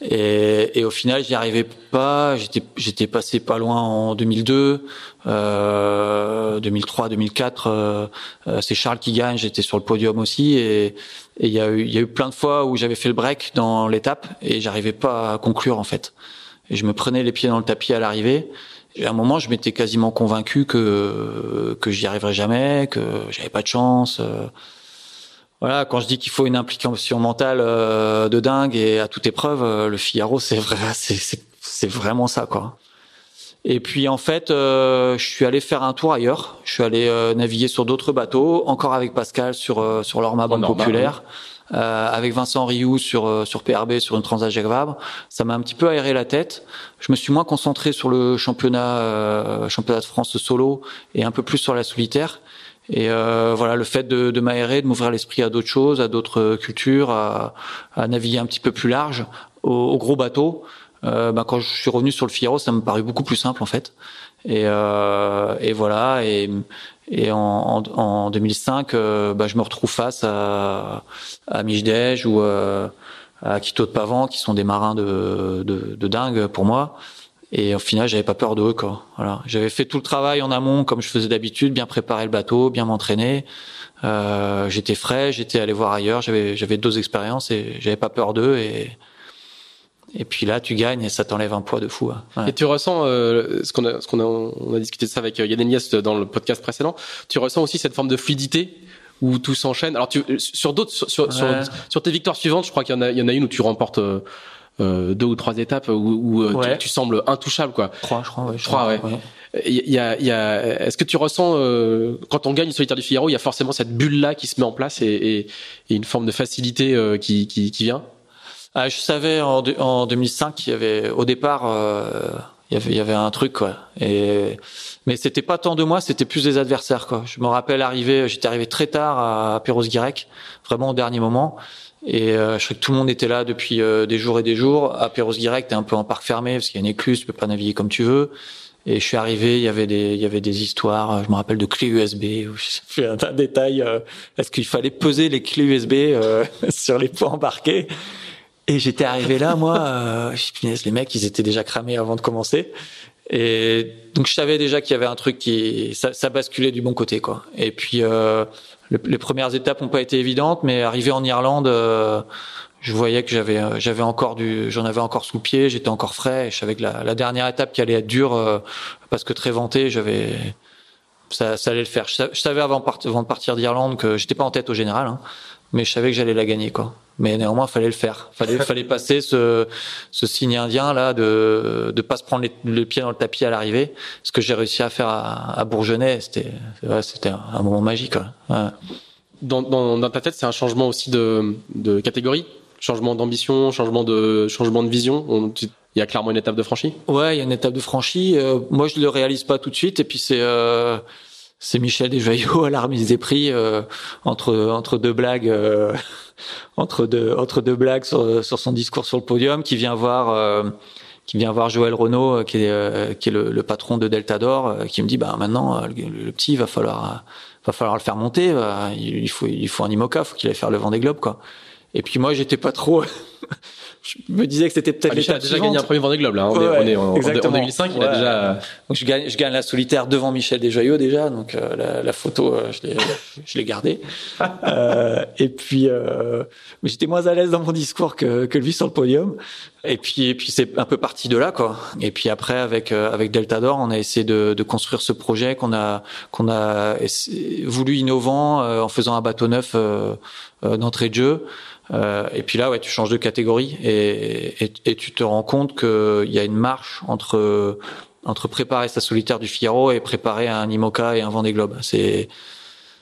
Et, au final, j'y arrivais pas. J'étais, passé pas loin en 2002, euh, 2003, 2004. Euh, euh, c'est Charles qui gagne. J'étais sur le podium aussi. Et il y a eu, il y a eu plein de fois où j'avais fait le break dans l'étape et j'arrivais pas à conclure en fait. Et je me prenais les pieds dans le tapis à l'arrivée. Et à un moment, je m'étais quasiment convaincu que que j'y arriverais jamais, que j'avais pas de chance. Euh. Voilà, quand je dis qu'il faut une implication mentale euh, de dingue et à toute épreuve, euh, le Figaro, c'est vrai, c'est c'est vraiment ça, quoi. Et puis en fait, je suis allé faire un tour ailleurs. Je suis allé naviguer sur d'autres bateaux, encore avec Pascal sur sur l'Orma Banque Populaire. Euh, avec Vincent Rioux sur euh, sur PRB sur une Transat Jacques Vabre, ça m'a un petit peu aéré la tête. Je me suis moins concentré sur le championnat euh, championnat de France solo et un peu plus sur la solitaire. Et euh, voilà, le fait de, de m'aérer, de m'ouvrir l'esprit à d'autres choses, à d'autres cultures, à, à, naviguer un petit peu plus large, au, gros bateau. Euh, bah, quand je suis revenu sur le Figaro, ça me paraît beaucoup plus simple en fait. Et, euh, et voilà. Et, et en, en, 2005, euh, bah, je me retrouve face à, à Mijdej ou euh, à Quito de Pavan, qui sont des marins de, de, de dingue pour moi. Et au final, j'avais pas peur d'eux, quoi. Voilà. J'avais fait tout le travail en amont, comme je faisais d'habitude, bien préparer le bateau, bien m'entraîner. Euh, j'étais frais, j'étais allé voir ailleurs, j'avais j'avais deux expériences et j'avais pas peur d'eux et et puis là, tu gagnes et ça t'enlève un poids de fou. Hein. Et tu ressens euh, ce qu'on a, ce qu'on a, on a discuté de ça avec euh, Yann Elias dans le podcast précédent. Tu ressens aussi cette forme de fluidité où tout s'enchaîne. Alors tu, sur d'autres, sur, sur, sur, tes victoires suivantes, je crois qu'il y en a, il y en a une où tu remportes. Euh, euh deux ou trois étapes où, où euh, tu, sembles intouchable quoi. Trois, je crois. Ouais, trois, ouais. Il y a, il y a, est-ce que tu ressens euh, quand on gagne une solitaire du Figaro, il y a forcément cette bulle là qui se met en place et, et, et une forme de facilité qui, qui, qui vient? Ah, je savais en, en 2005 qu'il y avait, au départ, euh, il y avait, il y avait un truc quoi. Et mais c'était pas tant de moi, c'était plus des adversaires quoi. Je me rappelle arriver, j'étais arrivé très tard à Perros-Guirec, vraiment au dernier moment. Et euh, je sais que tout le monde était là depuis euh, des jours et des jours. À Perros-Guirec, t'es un peu en parc fermé parce qu'il y a une écluse, tu peux pas naviguer comme tu veux. Et je suis arrivé, il y avait des, il y avait des histoires. Je me rappelle de clés USB. Où j'ai fait un, détail. Est-ce qu'il fallait peser les clés USB sur les points embarqués? Et j'étais arrivé là, moi, euh, les mecs, ils étaient déjà cramés avant de commencer. Et donc je savais déjà qu'il y avait un truc qui ça, ça, basculait du bon côté quoi. Et puis euh, les premières étapes n'ont pas été évidentes, mais arrivé en Irlande, euh, je voyais que j'avais j'avais encore du j'en avais encore sous pied, j'étais encore frais. Et je savais que la, dernière étape qui allait être dure euh, parce que très vantée, j'avais ça, ça allait le faire. Je, savais avant, avant de partir d'Irlande que j'étais pas en tête au général, hein, mais je savais que j'allais la gagner, quoi. Mais néanmoins, fallait le faire. Fallait, fallait passer ce, ce signe indien là de de pas se prendre les, le pied dans le tapis à l'arrivée. Ce que j'ai réussi à faire à, à Bourgenay, c'était c'était un moment magique. Ouais. Dans, dans, dans ta tête, c'est un changement aussi de, de catégorie, changement d'ambition, changement de changement de vision? On, il y a clairement une étape de franchie? Ouais, il y a une étape de franchie. Euh, moi, je le réalise pas tout de suite. Et puis c'est euh, c'est Michel Desjoyaux à la remise des prix euh, entre entre deux blagues euh, entre deux entre deux blagues sur, sur son discours sur le podium qui vient voir euh, qui vient voir Joël Renault qui est qui est le, le patron de Delta d'Or qui me dit bah maintenant le, le, petit va falloir va falloir le faire monter il faut il faut un IMOCA faut qu'il aille faire le vent des globes quoi. Et puis moi j'étais pas trop je me disais que c'était peut-être ah, l'étape a déjà gagné un premier Vendée Globe là. Hein. On, est, on, est, en, 2005, il a déjà. Donc je gagne, je gagne la solitaire devant Michel Desjoyaux déjà. Donc euh, la, la, photo, euh, je l'ai, gardée. euh, et puis, euh, mais j'étais moins à l'aise dans mon discours que, que lui sur le podium. Et puis, et puis c'est un peu parti de là quoi. Et puis après avec avec Delta d'Or, on a essayé de, de construire ce projet qu'on a qu'on a voulu innovant en faisant un bateau neuf d'entrée de jeu. Et puis là, ouais, tu changes de et, tu te rends compte qu'il y a une marche entre entre préparer sa solitaire du Figaro et préparer un Imoca et un Vendée Globe. C'est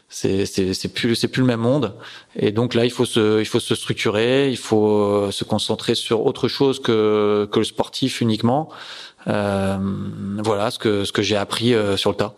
c'est c'est plus c'est plus le même monde. Et donc là il faut se il faut se structurer il faut euh, se concentrer sur autre chose que que le sportif uniquement. Euh, voilà ce que ce que j'ai appris euh, sur le tas.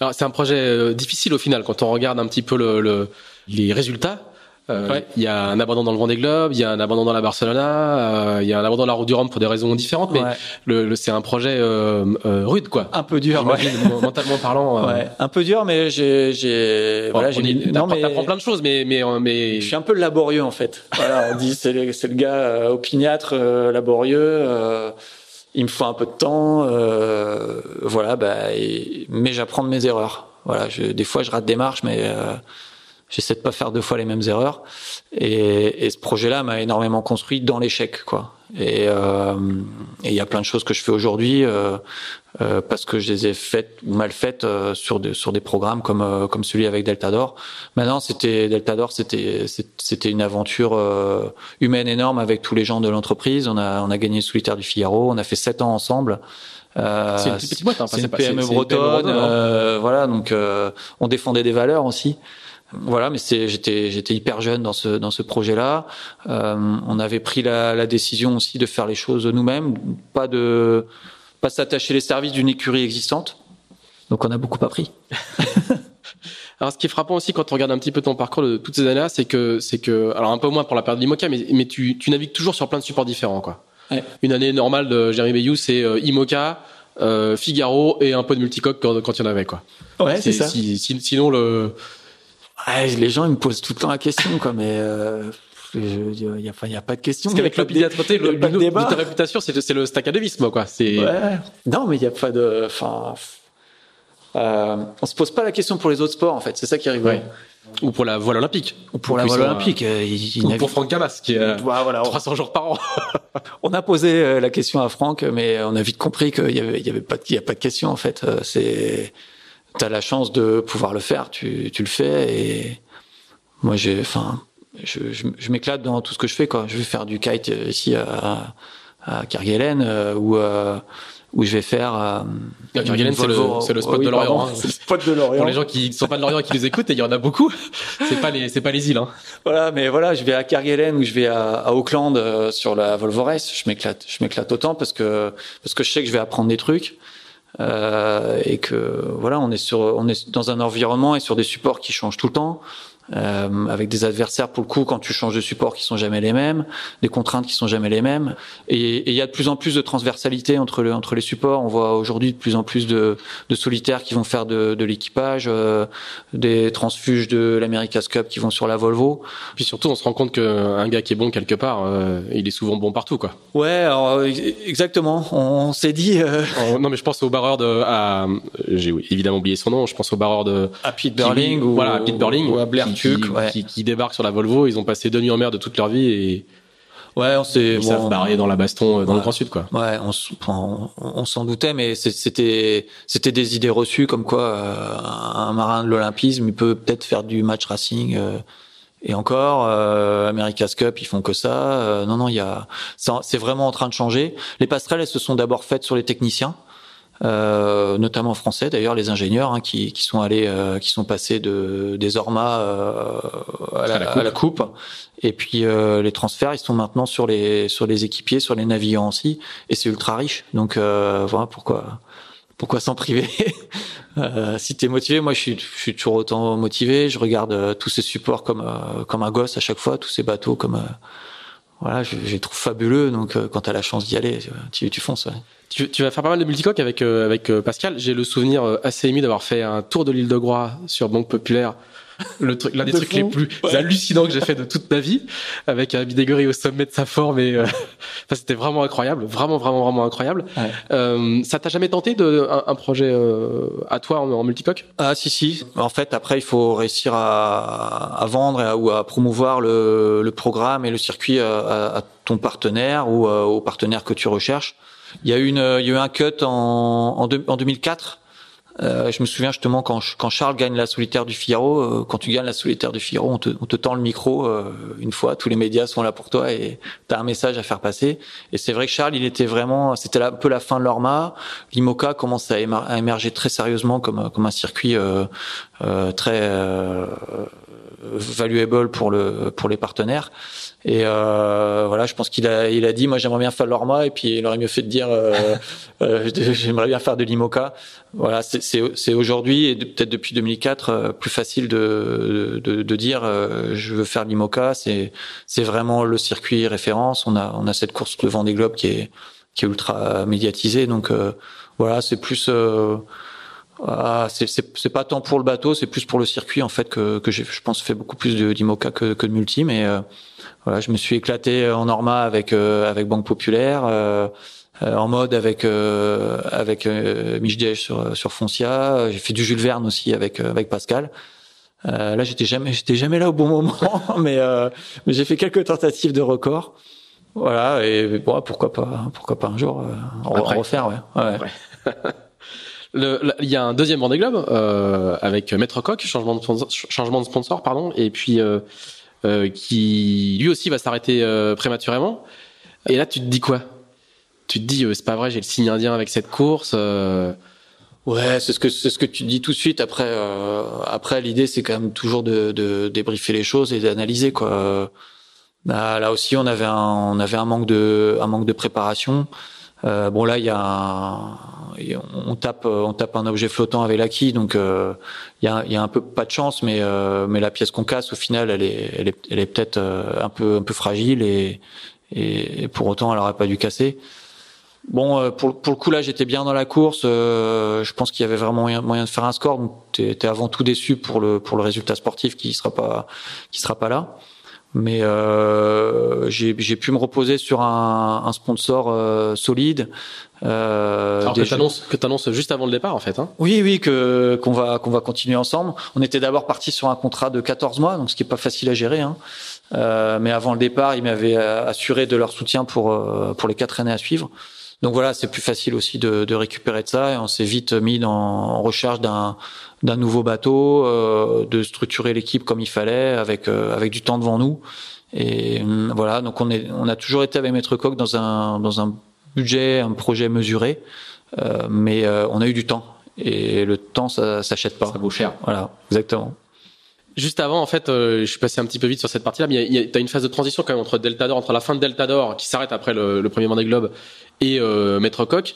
Alors c'est un projet difficile au final quand on regarde un petit peu le, le les résultats euh, ouais. Il y a un abandon dans le Vendée Globe, il y a un abandon dans la Barcelona, euh, il y a un abandon dans la Route du Rhum pour des raisons différentes, mais ouais. le, le c'est un projet euh, euh, rude, quoi. Un peu dur, ouais. mentalement parlant. Euh. Ouais, un peu dur, mais j'ai, j'ai, voilà, j'ai. Non, mais t'apprends plein de choses, mais mais mais. Je suis un peu laborieux en fait. voilà, on dit c'est le, c'est le gars euh, opiniâtre, laborieux. il me faut un peu de temps, voilà, bah, et, mais j'apprends de mes erreurs. Voilà, je, des fois je rate des marches, mais J'essaie de pas faire deux fois les mêmes erreurs. Et, et ce projet-là m'a énormément construit dans l'échec, quoi. Et il euh, y a plein de choses que je fais aujourd'hui euh, euh, parce que je les ai faites ou mal faites euh, sur des sur des programmes comme euh, comme celui avec Delta d'Or. Maintenant, c'était Delta d'Or, c'était c'était une aventure euh, humaine énorme avec tous les gens de l'entreprise. On a on a gagné le solitaire du Figaro. On a fait sept ans ensemble. Euh, c'est une petite boîte, hein, c'est une PME bretonne, euh, voilà. Donc, euh, on défendait des valeurs aussi. Voilà, mais c'est j'étais j'étais hyper jeune dans ce dans ce projet-là. Euh, on avait pris la, la, décision aussi de faire les choses nous-mêmes, pas de pas s'attacher les services d'une écurie existante. Donc on a beaucoup appris. alors ce qui est frappant aussi quand on regarde un petit peu ton parcours de toutes ces années-là, c'est que c'est que alors un peu moins pour la période d'Imoca, mais mais tu tu navigues toujours sur plein de supports différents quoi. Ouais. Une année normale de Jérémy Bayou, c'est euh, Imoca, euh, Figaro et un peu de multicoque quand, quand il y en avait quoi. Ouais, c'est ça. Si, si, sinon le Ouais, les gens ils me posent tout le temps la question quoi, mais euh, il y a, pas de question. Parce qu'avec l'opiniâtreté, le, le, le, ta réputation, c'est le staccadovisme quoi. C'est. Ouais. Non, mais il y a pas de, enfin, euh, on se pose pas la question pour les autres sports en fait. C'est ça qui arrive. Ouais. Ou pour la voile olympique. Ou pour la voile olympique. Euh, il, il ou pour Franck Camas, qui est ouais, voilà, 300 jours par an. on a posé euh, la question à Franck, mais on a vite compris qu'il y avait, il y avait pas, il y a pas de question en fait. Euh, c'est tu as la chance de pouvoir le faire, tu, tu le fais. Et moi, j'ai, enfin, je, je, je m'éclate dans tout ce que je fais. Quoi. Je vais faire du kite ici à, à Kerguelen euh, ou euh, où je vais faire. Euh, Kerguelen, c'est le, c'est le spot oui, de Lorient. Hein. C'est le spot de Lorient. Pour les gens qui ne sont pas de Lorient et qui nous écoutent, et il y en a beaucoup. C'est pas les, c'est pas les îles. Hein. Voilà, mais voilà, je vais à Kerguelen ou je vais à, à Auckland euh, sur la Volvo Race. Je m'éclate, je m'éclate autant parce que parce que je sais que je vais apprendre des trucs. Euh, et que voilà, on est sur, on est dans un environnement et sur des supports qui changent tout le temps. Euh, avec des adversaires pour le coup quand tu changes de support qui sont jamais les mêmes, des contraintes qui sont jamais les mêmes, et il y a de plus en plus de transversalité entre le, entre les supports. On voit aujourd'hui de plus en plus de, de solitaires qui vont faire de, de l'équipage, euh, des transfuges de l'America's Cup qui vont sur la Volvo. Puis surtout, on se rend compte qu'un gars qui est bon quelque part, euh, il est souvent bon partout, quoi. Ouais, alors, exactement. On, s'est dit. Euh, oh, non, mais je pense au barreur de, j'ai évidemment oublié son nom. Je pense au barreur de à Pete Burling ou voilà, à Pete Burling ou à Blair qui, ouais. qui, qui, débarquent sur la Volvo. Ils ont passé deux nuits en mer de toute leur vie et Ouais, on s'est Ils savent barrer dans la baston euh, dans le Grand Sud, quoi. Ouais, on, s- on, on s'en doutait, mais c'était c'était des idées reçues comme quoi euh, un marin de l'Olympisme il peut peut-être faire du match racing. euh, et encore, euh, America's Cup, ils font que ça. Euh, non, non, il y a, c'est vraiment en train de changer. Les passerelles, elles se sont d'abord faites sur les techniciens, euh, notamment français d'ailleurs, les ingénieurs hein, qui, qui sont allés, euh, qui sont passés de des Orma euh, à, la, À la à la coupe. Et puis euh, les transferts, ils sont maintenant sur les sur les équipiers, sur les navigants aussi, et c'est ultra riche. Donc euh, voilà pourquoi pourquoi s'en priver Euh, Si t'es motivé, moi je suis je suis toujours autant motivé. Je regarde euh, tous ces supports comme euh, comme un gosse à chaque fois, tous ces bateaux comme euh, voilà, je, je les trouve fabuleux. Donc euh, quand t'as la chance d'y aller, tu, tu fonces. Tu, tu vas faire pas mal de multicoques avec euh, avec euh, Pascal. J'ai le souvenir euh, assez ému d'avoir fait un tour de l'île de Groix sur Banque Populaire. Le truc, l'un des De trucs les plus Ouais. hallucinants que j'ai fait de toute ma vie, avec un Bidégory au sommet de sa forme et, euh, enfin, c'était vraiment incroyable, vraiment, vraiment, vraiment incroyable. Ouais. Euh, ça t'a jamais tenté de un, un projet euh, à toi en, en multicoque? Ah si si. En fait, après, il faut réussir à, à vendre et à- ou à promouvoir le, le programme et le circuit à, ton partenaire ou euh, au partenaire que tu recherches. Il y a eu une, il y a eu un cut en, en 2004. Euh, je me souviens justement quand, quand Charles gagne la solitaire du Figaro, euh, quand tu gagnes la solitaire du Figaro, on te, on te tend le micro euh, une fois, tous les médias sont là pour toi et tu as un message à faire passer. Et c'est vrai que Charles, il était vraiment, c'était un peu la fin de l'Orma. L'IMOCA commence à, émer- à émerger très sérieusement comme, comme un circuit euh, euh, très valuable pour le pour les partenaires. Et euh, voilà, je pense qu'il a il a dit, moi j'aimerais bien faire l'Orma, et puis il aurait mieux fait de dire, euh, euh, j'aimerais bien faire de l'IMOCA. Voilà, c'est c'est c'est aujourd'hui et de- peut-être depuis 2004 euh, plus facile de de, de dire euh, je veux faire l'IMOCA. C'est c'est vraiment le circuit référence. On a on a cette course le Vendée Globe qui est qui est ultra médiatisée. Donc euh, voilà, c'est plus euh, ah, c'est pas tant pour le bateau, c'est plus pour le circuit en fait que que j'ai je pense fait beaucoup plus de d'IMOCA que que de multi, mais euh, voilà, je me suis éclaté en Norma avec euh, avec Banque Populaire. euh, euh, en mode avec euh, avec euh, Mich Diej sur sur Foncia, j'ai fait du Jules Verne aussi avec euh, avec Pascal. Euh, là, j'étais jamais j'étais jamais là au bon moment, mais euh, mais j'ai fait quelques tentatives de record. Voilà et bon pourquoi pas pourquoi pas un jour euh, en, Après. en refaire ouais. ouais. Ouais. Il y a un deuxième Vendée Globe euh, avec Maître Coq, changement de sponsor, changement de sponsor pardon, et puis euh, euh, qui lui aussi va s'arrêter euh, prématurément. Et là, tu te dis quoi? Tu te dis euh, c'est pas vrai, j'ai le signe indien avec cette course. euh, Ouais, c'est ce que c'est ce que tu dis tout de suite. Après, après l'idée c'est quand même toujours de, de débriefer les choses et d'analyser quoi. Là, là aussi, on avait un on avait un manque de un manque de préparation. Euh, bon là, il y a un, on tape on tape un objet flottant avec l'acquis, donc euh, il y a y a un peu pas de chance, mais euh, mais la pièce qu'on casse au final, elle est elle est elle est peut-être euh, un peu un peu fragile et et, pour autant, elle aurait pas dû casser. Bon, euh, pour, pour le coup là, j'étais bien dans la course. je pense qu'il y avait vraiment moyen, moyen de faire un score. Donc, t'es es avant tout déçu pour le pour le résultat sportif qui sera pas qui sera pas là. Mais euh, j'ai pu me reposer sur un, un sponsor euh, solide. Euh, alors que t'annonces que t'annonces juste avant le départ en fait. Hein. oui, oui, que qu'on va qu'on va continuer ensemble. On était d'abord parti sur un contrat de 14 mois, donc ce qui est pas facile à gérer. Hein. Euh, mais avant le départ, ils m'avaient euh, assuré de leur soutien pour euh, pour les quatre années à suivre. Donc voilà, c'est plus facile aussi de, de récupérer de ça. Et on s'est vite mis dans, en recherche d'un d'un nouveau bateau, euh, de structurer l'équipe comme il fallait, avec euh, avec du temps devant nous. Et hum, voilà, donc on est on a toujours été avec Maître Coq dans un dans un budget, un projet mesuré, euh, mais euh, on a eu du temps. Et le temps, ça s'achète pas. Ça vaut cher. Voilà, exactement. Juste avant, en fait, euh, je suis passé un petit peu vite sur cette partie-là, mais il y a- il y a- t'as une phase de transition quand même entre Delta d'Or, entre la fin de Delta d'Or, qui s'arrête après le, le premier Vendée Globe, et euh, Maître Coq.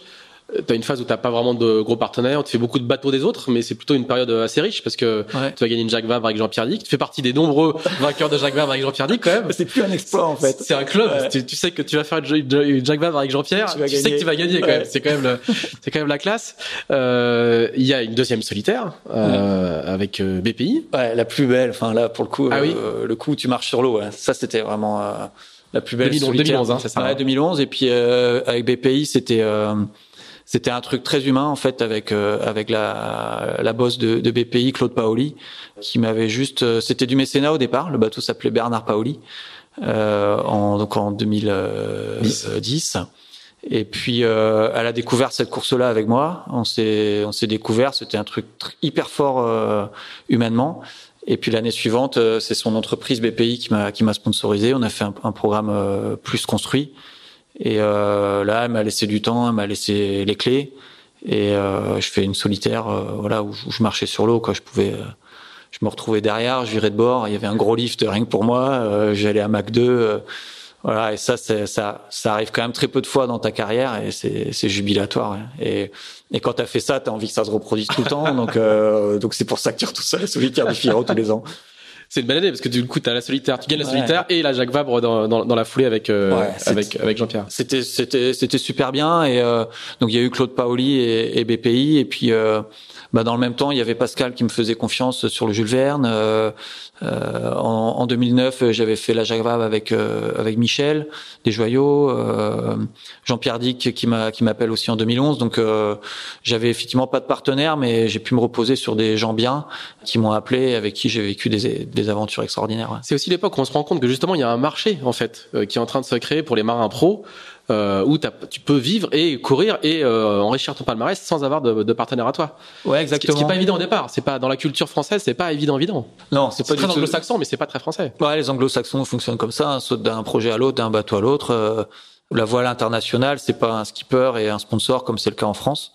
Euh, T'as une phase où t'as pas vraiment de gros partenaires, tu fais beaucoup de bateaux des autres, mais c'est plutôt une période assez riche parce que Ouais. tu vas gagner une Jacques Vabre avec Jean-Pierre Dick. Tu fais partie des nombreux vainqueurs de Jacques Vabre avec Jean-Pierre Dick quand même. C'est plus un exploit en fait. C'est un club. Ouais. Tu, tu sais que tu vas faire une, Jacques Vabre avec Jean-Pierre. Tu Tu, sais que tu vas gagner quand Ouais. même. C'est quand même le, c'est quand même la classe. Euh, Il y a une deuxième solitaire euh, avec euh, BPI. Ouais, la plus belle. Enfin là, pour le coup, Ah euh, oui. le coup où tu marches sur l'eau. ouais. Ça, c'était vraiment euh, la plus belle. 2011, solitaire. 2011, hein, c'est ça, Ouais, hein. 2011. Et puis euh, avec BPI, c'était euh, c'était un truc très humain en fait avec euh, avec la la boss de, de BPI, Claude Paoli, qui m'avait juste. euh, c'était du mécénat au départ. Le bateau s'appelait Bernard Paoli. en, donc en 2010. Et puis elle a découvert cette course-là avec moi. On s'est on s'est découvert. C'était un truc hyper fort humainement. Et puis l'année suivante, c'est son entreprise BPI qui m'a qui m'a sponsorisé. On a fait un, un programme plus construit. Et là, elle m'a laissé du temps, elle m'a laissé les clés. Et euh, je fais une solitaire, euh, voilà, où, je marchais sur l'eau, quoi. Je pouvais, euh, je me retrouvais derrière, je virais de bord. Il y avait un gros lift rien que pour moi. J'allais à Mac 2. voilà, et ça, ça, ça arrive quand même très peu de fois dans ta carrière et c'est jubilatoire. Et, et quand t'as fait ça, t'as envie que ça se reproduise tout le temps. Donc, donc c'est pour ça que tu retrouves ça la solitaire du Figaro tous les ans c'est une belle année parce que du coup t'as la solitaire, tu gagnes la solitaire et la Jacques Vabre dans, dans, dans la foulée avec euh, avec avec Jean-Pierre. C'était c'était c'était super bien et euh, donc il y a eu Claude Paoli et, et BPI et puis euh, bah, dans le même temps, il y avait Pascal qui me faisait confiance sur le Jules Verne. Euh, euh en, en, 2009, j'avais fait la Jagvab avec euh, avec Michel Desjoyaux, euh, Jean-Pierre Dick qui m'a qui m'appelle aussi en 2011. Donc j'avais effectivement pas de partenaire, mais j'ai pu me reposer sur des gens bien qui m'ont appelé, avec qui j'ai vécu des, des aventures extraordinaires. C'est aussi l'époque où on se rend compte que justement il y a un marché en fait qui est en train de se créer pour les marins pros euh, où tu peux vivre et courir et euh, enrichir ton palmarès sans avoir de, de partenaire à toi. Ouais, exactement. Ce qui, n'est pas évident au départ. C'est pas dans la culture française, c'est pas évident, évident. Non, c'est pas très anglo-saxon, mais c'est pas très français. Ouais, les anglo-saxons fonctionnent comme ça, hein, sautent d'un projet à l'autre, d'un bateau à l'autre. Euh, la voile internationale, c'est pas un skipper et un sponsor comme c'est le cas en France.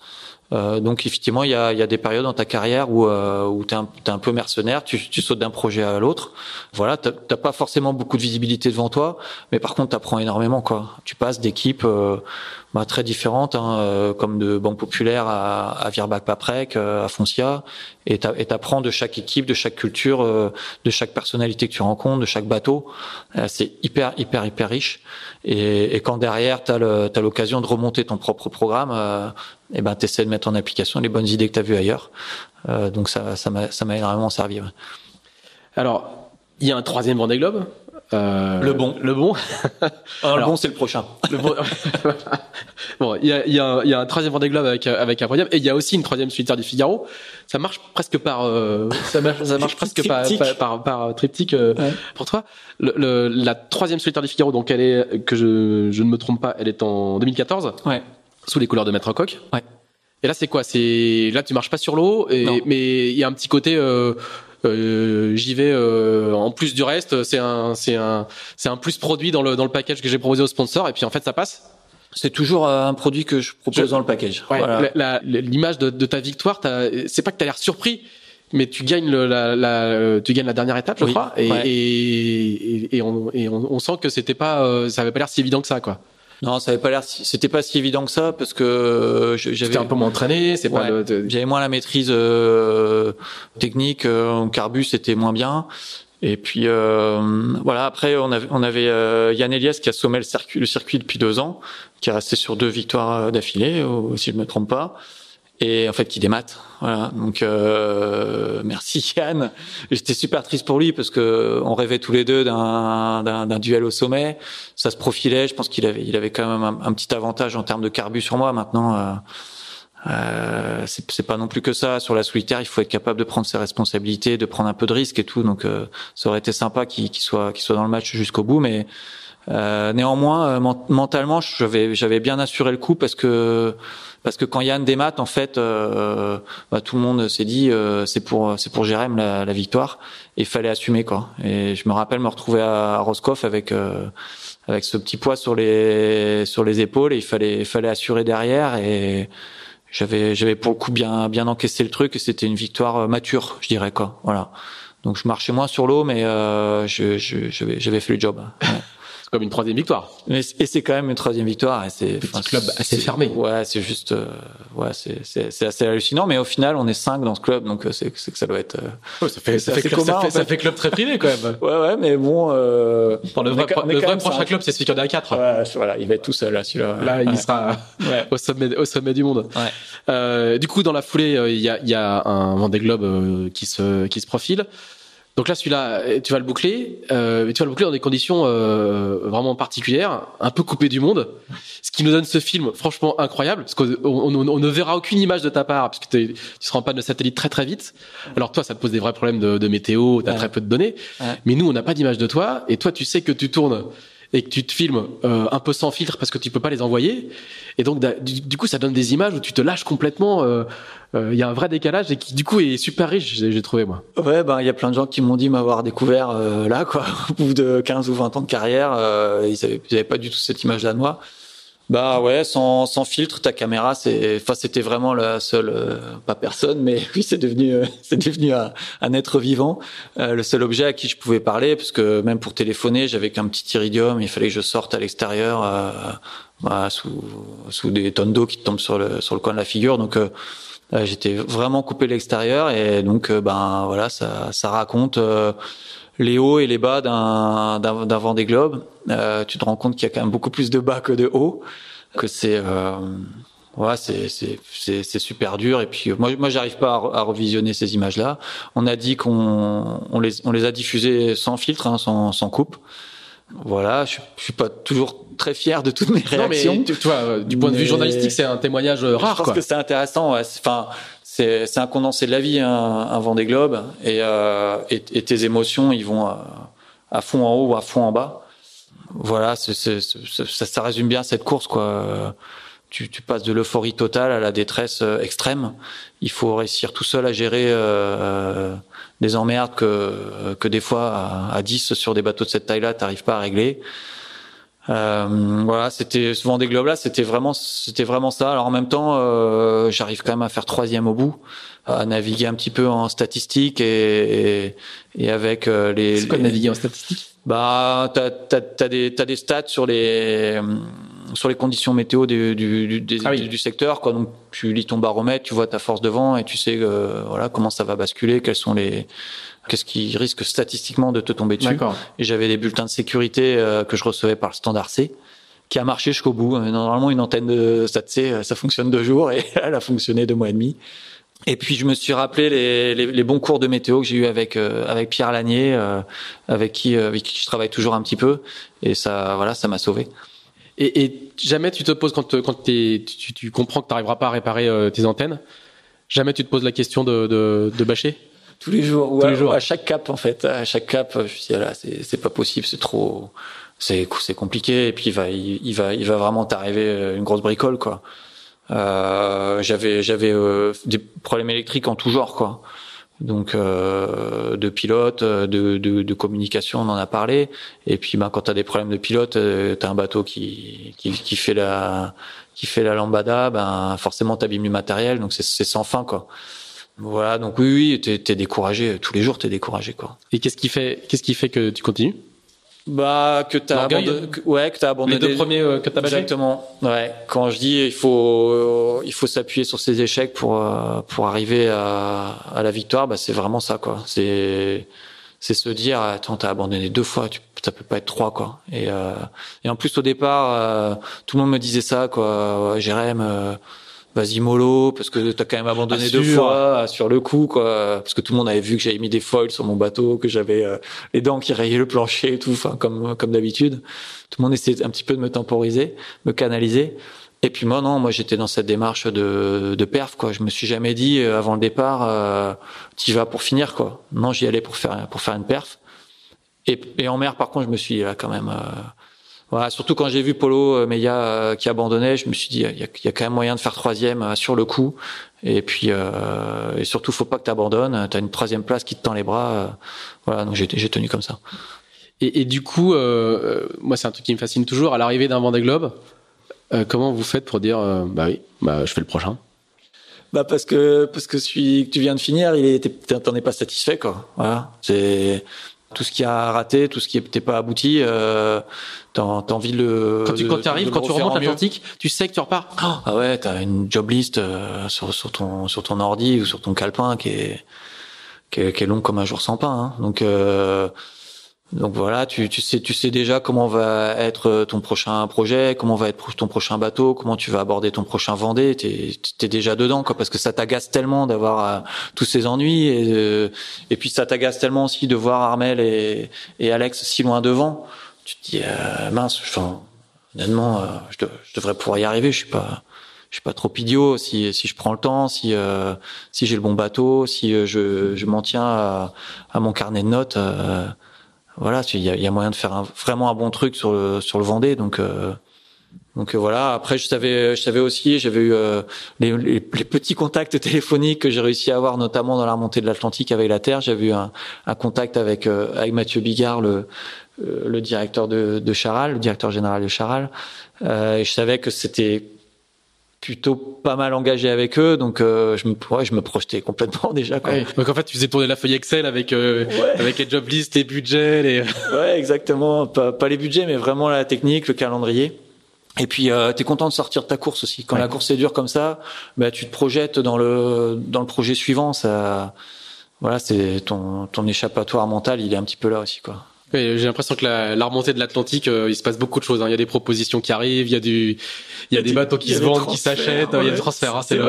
Euh, donc effectivement, il y a, y a, des périodes dans ta carrière où, euh, où tu es, un peu mercenaire, tu, tu sautes d'un projet à l'autre. Voilà, t'as pas forcément beaucoup de visibilité devant toi, mais par contre, tu apprends énormément. quoi. Tu passes d'équipes euh, bah, très différentes, hein, euh, comme de Banque Populaire à, à Virbac-Paprec, euh, à Foncia, et tu apprends de chaque équipe, de chaque culture, euh, de chaque personnalité que tu rencontres, de chaque bateau. c'est hyper, hyper, hyper riche. Et, et quand derrière, tu as l'occasion de remonter ton propre programme, et ben tu essaies de mettre en application les bonnes idées que tu as vues ailleurs. donc ça, ça m'a énormément servi. Alors, il y a un troisième Vendée Globe? Euh, le bon. Le bon. Alors, le bon, c'est le prochain. Le bon. bon, il y a, y, a, y a un troisième Vendée Globe avec avec un podium et il y a aussi une troisième solitaire du Figaro. Ça marche presque par euh, ça marche, ça marche presque par, par, par, triptyque euh, pour toi. Le, le, la troisième solitaire du Figaro, donc elle est que je je ne me trompe pas, elle est en 2014. Ouais. Sous les couleurs de Maître Coq. Ouais. Et là, c'est quoi? C'est là, tu marches pas sur l'eau, mais il y a un petit côté. Euh, euh, j'y vais euh, en plus du reste. C'est un, c'est un, c'est un plus produit dans le dans le package que j'ai proposé au sponsor. Et puis en fait, ça passe. C'est toujours euh, un produit que je propose dans le package. L'image de, de, ta victoire, c'est pas que tu as l'air surpris, mais tu gagnes le, la, la, tu gagnes la dernière étape, je crois, et, et, et, on, et on, on sent que c'était pas, ça avait pas l'air si évident que ça, quoi. Non, ça avait pas l'air, c'était pas si évident que ça parce que euh, j'avais un peu moins entraîné, c'est pas. J'avais moins la maîtrise euh, technique, euh, en carbu c'était moins bien. Et puis euh, voilà, après on avait, on avait euh, Yann Elias qui a sommé le circuit, le circuit depuis deux ans, qui est resté sur deux victoires d'affilée, si je me trompe pas et en fait qui démate. Voilà. Donc euh, merci Yann. J'étais super triste pour lui parce que on rêvait tous les deux d'un duel au sommet. Ça se profilait. Je pense qu'il avait il avait quand même un, petit avantage en termes de carbu sur moi. Maintenant. Euh, euh, c'est pas non plus que ça sur la solitaire. Il faut être capable de prendre ses responsabilités, de prendre un peu de risque et tout. Donc, euh, ça aurait été sympa qu'il soit qu'il soit dans le match jusqu'au bout, mais euh, néanmoins, euh, mentalement, j'avais j'avais bien assuré le coup parce que parce que quand Yann démat, en fait, euh, bah, tout le monde s'est dit euh, c'est pour c'est pour Jérém la, la, victoire et il fallait assumer quoi. Et je me rappelle me retrouver à, Roscoff avec euh, avec ce petit poids sur les sur les épaules et il fallait il fallait assurer derrière et j'avais j'avais pour le coup bien bien encaissé le truc et c'était une victoire euh, mature, je dirais quoi. Voilà. Donc je marchais moins sur l'eau, mais euh, je, je, j'avais fait le job. Comme une troisième victoire. et c'est quand même une troisième victoire. Et c'est un club assez fermé. Ouais, c'est juste, euh, ouais, c'est assez hallucinant. Mais au final, on est cinq dans ce club, donc euh, c'est que ça doit être. Ça fait ça fait, club, ça, fait, ça fait, club très privé quand même. ouais, ouais, mais bon. Euh, le vrai, le vrai prochain club, c'est celui qui en a quatre. Ouais, voilà, il va être tout seul là, celui-là. Là, il sera au sommet au sommet du monde. Euh, du coup, dans la foulée, il y a il y a un Vendée Globe qui se qui se profile. Donc là, celui-là, tu vas le boucler. Euh, tu vas le boucler dans des conditions euh, vraiment particulières, un peu coupé du monde. Ce qui nous donne ce film, franchement incroyable, parce qu'on on, on, ne verra aucune image de ta part, parce que tu seras en panne de satellite très très vite. Alors toi, ça te pose des vrais problèmes de, de météo, t'as très peu de données. Mais nous, on n'a pas d'image de toi, et toi, tu sais que tu tournes et que tu te filmes euh, un peu sans filtre parce que tu peux pas les envoyer. Et donc du, coup, ça donne des images où tu te lâches complètement. Euh, euh, il y a un vrai décalage et qui du coup est super riche, j'ai trouvé moi. Ouais, ben il y a plein de gens qui m'ont dit m'avoir découvert là quoi, au bout de 15 ou 20 ans de carrière, ils, avaient, ils avaient pas du tout cette image là de moi. Bah ouais, sans, sans filtre, ta caméra, c'est, enfin, c'était vraiment la seule, euh, pas personne, mais oui, c'est devenu, euh, c'est devenu un, un, être vivant, euh, le seul objet à qui je pouvais parler, parce que même pour téléphoner, j'avais qu'un petit iridium, il fallait que je sorte à l'extérieur, bah, sous, sous des tonnes d'eau qui tombent sur le, sur le coin de la figure, donc j'étais vraiment coupé de l'extérieur, et donc ben voilà, ça, ça raconte les hauts et les bas d'un d'un Vendée Globe. Euh, tu te rends compte qu'il y a quand même beaucoup plus de bas que de hauts, que c'est euh, ouais, c'est c'est c'est super dur. Et puis moi moi j'arrive pas à, revisionner ces images là. On a dit qu'on on les on les a diffusées sans filtre, hein, sans sans coupe. Voilà, je, je suis pas toujours très fier de toutes mes réactions. Non, mais tu, vois, du point de vue journalistique, c'est un témoignage rare. Je pense que c'est intéressant. Enfin, c'est un condensé de la vie, un, un Vendée Globe, et, euh, et, et tes émotions, ils vont à, à, fond en haut ou à fond en bas. Voilà, ça, ça résume bien cette course, quoi. Tu, tu passes de l'euphorie totale à la détresse euh, extrême. Il faut réussir tout seul à gérer euh, des emmerdes que que des fois à, à 10 sur des bateaux de cette taille-là, t'arrives pas à régler. Euh, voilà, c'était ce Vendée Globe là, c'était vraiment, c'était vraiment ça. Alors en même temps, euh, j'arrive quand même à faire troisième au bout, à naviguer un petit peu en statistique et, et, et avec euh, les. C'est quoi naviguer en statistique? Bah, t'as t'as t'as des t'as des stats sur les sur les conditions météo du du, du, ah du, secteur quoi. Donc tu lis ton baromètre, tu vois ta force de vent et tu sais euh, voilà comment ça va basculer, quels sont les qu'est-ce qui risque statistiquement de te tomber dessus. Et j'avais des bulletins de sécurité euh, que je recevais par le standard C qui a marché jusqu'au bout. Euh, normalement, une antenne de Stat C, euh, ça fonctionne deux jours et elle a fonctionné deux mois et demi. Et puis je me suis rappelé les, les, les bons cours de météo que j'ai eu avec avec Pierre Lanier, avec qui avec qui je travaille toujours un petit peu, et ça voilà ça m'a sauvé. Et, et, jamais tu te poses quand quand tu, tu comprends que tu n'arriveras pas à réparer tes antennes, jamais tu te poses la question de, de, de bâcher? Tous les jours. Tous les jours. À chaque cap, en fait. À chaque cap, je me dit, là, c'est pas possible, c'est trop, c'est c'est compliqué. Et puis il va, il, va, il va vraiment t'arriver euh, une grosse bricole, quoi. Euh, j'avais, j'avais euh, des problèmes électriques en tout genre, quoi. Donc euh, de pilote, de, de, de, communication, on en a parlé. Et puis ben quand t'as des problèmes de pilote, euh, t'as un bateau qui, qui, qui fait la qui fait la lambada, ben forcément t'abîmes du matériel, donc c'est sans fin quoi. Voilà, donc oui, oui, t'es es découragé tous les jours, t'es découragé quoi. Et qu'est-ce qui fait, qu'est-ce qui fait que tu continues? Bah que t'as abandonné, ouais, que t'as abandonné les deux premiers euh, que t'as Exactement. Ouais. Quand je dis il faut, euh, il faut s'appuyer sur ses échecs pour euh, pour arriver à, à la victoire, bah c'est vraiment ça quoi. C'est c'est se dire attends t'as abandonné deux fois, tu, ça peut pas être trois quoi. Et et en plus au départ, tout le monde me disait ça quoi. Jérém vas-y mollo parce que t'as quand même abandonné deux fois sur le coup quoi. Parce que tout le monde avait vu que j'avais mis des foils sur mon bateau que j'avais euh, les dents qui rayaient le plancher et tout enfin comme comme d'habitude. Tout le monde essayait un petit peu de me temporiser me canaliser. Et puis moi non moi j'étais dans cette démarche de de perf quoi. Je me suis jamais dit euh, avant le départ euh, tu vas pour finir quoi. Non j'y allais pour faire pour faire une perf. Et, et en mer par contre je me suis dit là quand même euh, voilà, surtout quand j'ai vu Polo euh, Meia euh, qui abandonnait, je me suis dit il y a, y a, quand même moyen de faire troisième euh, sur le coup. Et puis euh, et surtout faut pas que tu abandonnes. Tu as une troisième place qui te tend les bras. voilà, donc j'ai tenu comme ça. Et, et du coup, euh, moi c'est un truc qui me fascine toujours. À l'arrivée d'un Vendée Globe, euh, comment vous faites pour dire bah oui, bah je fais le prochain? Bah parce que parce que celui que tu viens de finir, il était t'en es pas satisfait quoi. Voilà, c'est tout ce qui a raté, tout ce qui n'était pas abouti, euh, t'as as envie de le. Quand tu, quand arrives, quand tu remontes l'Atlantique, tu sais que tu repars. ah ouais, t'as une job list euh, sur, sur ton sur ton ordi ou sur ton calepin qui est qui est, qui est long comme un jour sans pain. Hein. Donc euh, Donc voilà, tu, tu sais, tu sais déjà comment va être ton prochain projet, comment va être ton prochain bateau, comment tu vas aborder ton prochain Vendée. T'es es déjà dedans, quoi, parce que ça t'agace tellement d'avoir euh, tous ces ennuis et, euh, et puis ça t'agace tellement aussi de voir Armel et, et Alex si loin devant. Tu te dis euh, mince, enfin, honnêtement, je, je, devrais pouvoir y arriver. Je suis pas, je suis pas trop idiot si si je prends le temps, si si j'ai le bon bateau, si je je m'en tiens à, à, mon carnet de notes voilà, il y a, y a, moyen de faire un, vraiment un bon truc sur le sur le Vendée. Donc euh, donc euh, voilà. Après, je savais je savais aussi, j'avais eu euh, les, les, petits contacts téléphoniques que j'ai réussi à avoir, notamment dans la remontée de l'Atlantique avec la Terre. J'avais eu un, un, contact avec avec Mathieu Bigard, le le directeur de, de Charal, le directeur général de Charal. et je savais que c'était plutôt pas mal engagé avec eux, donc euh, je me ouais, je me projetais complètement déjà. Quoi. Donc en fait, tu faisais tourner la feuille Excel avec euh, avec les job lists, les budgets, les. ouais, exactement. Pas, pas les budgets, mais vraiment la technique, le calendrier. Et puis euh, tu es content de sortir de ta course aussi. Quand la course est dure comme ça, bah tu te projettes dans le dans le projet suivant. Ça, voilà, c'est ton ton échappatoire mental, il est un petit peu là aussi quoi. J'ai l'impression que la, la, remontée de l'Atlantique, euh, il se passe beaucoup de choses. Hein. Il y a des propositions qui arrivent, il y a du, il y a, des bateaux qui se vendent, qui s'achètent, il y a des transferts. Hein. C'est le,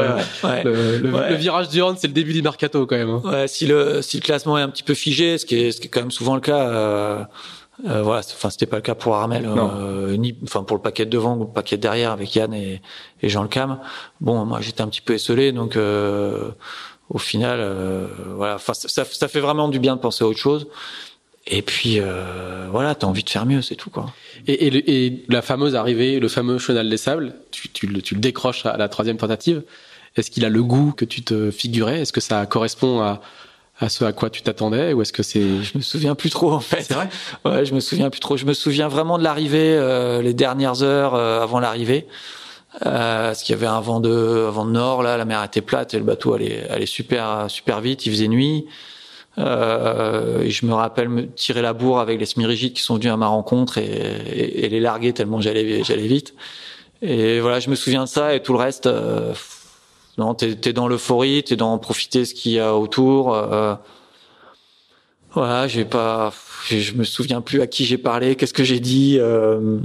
le, le, virage du hand, c'est le début du mercato quand même. Hein. Ouais, si le si le classement est un petit peu figé, ce qui est ce qui est quand même souvent le cas. Euh, euh, voilà, enfin c'était pas le cas pour Armel, euh, ni enfin pour le paquet de devant ou le paquet de derrière avec Yann et, et Jean Le Cam. Bon, moi j'étais un petit peu esselé, donc euh, au final, euh, voilà, enfin ça, ça fait vraiment du bien de penser à autre chose. Et puis euh, voilà, t'as envie de faire mieux, c'est tout quoi. Et, et, et, la fameuse arrivée, le fameux chenal des sables, tu, tu, le, tu le décroches à la troisième tentative. Est-ce qu'il a le goût que tu te figurais? Est-ce que ça correspond à, à ce à quoi tu t'attendais? Ou est-ce que c'est Je me souviens plus trop en fait. C'est vrai? Ouais, je me souviens plus trop. Je me souviens vraiment de l'arrivée, euh, les dernières heures euh, avant l'arrivée. Euh, parce qu'il y avait un vent de, un vent de nord là, la mer était plate et le bateau allait, allait super, super vite. Il faisait nuit. Euh, et je me rappelle me tirer la bourre avec les smirigides qui sont venus à ma rencontre et, et, et les larguer tellement j'allais j'allais vite. Et voilà, je me souviens de ça et tout le reste. Euh, non, t'es es dans l'euphorie, t'es dans profiter ce qu'il y a autour. Euh, voilà, j'ai pas, je me souviens plus à qui j'ai parlé, qu'est-ce que j'ai dit. Euh,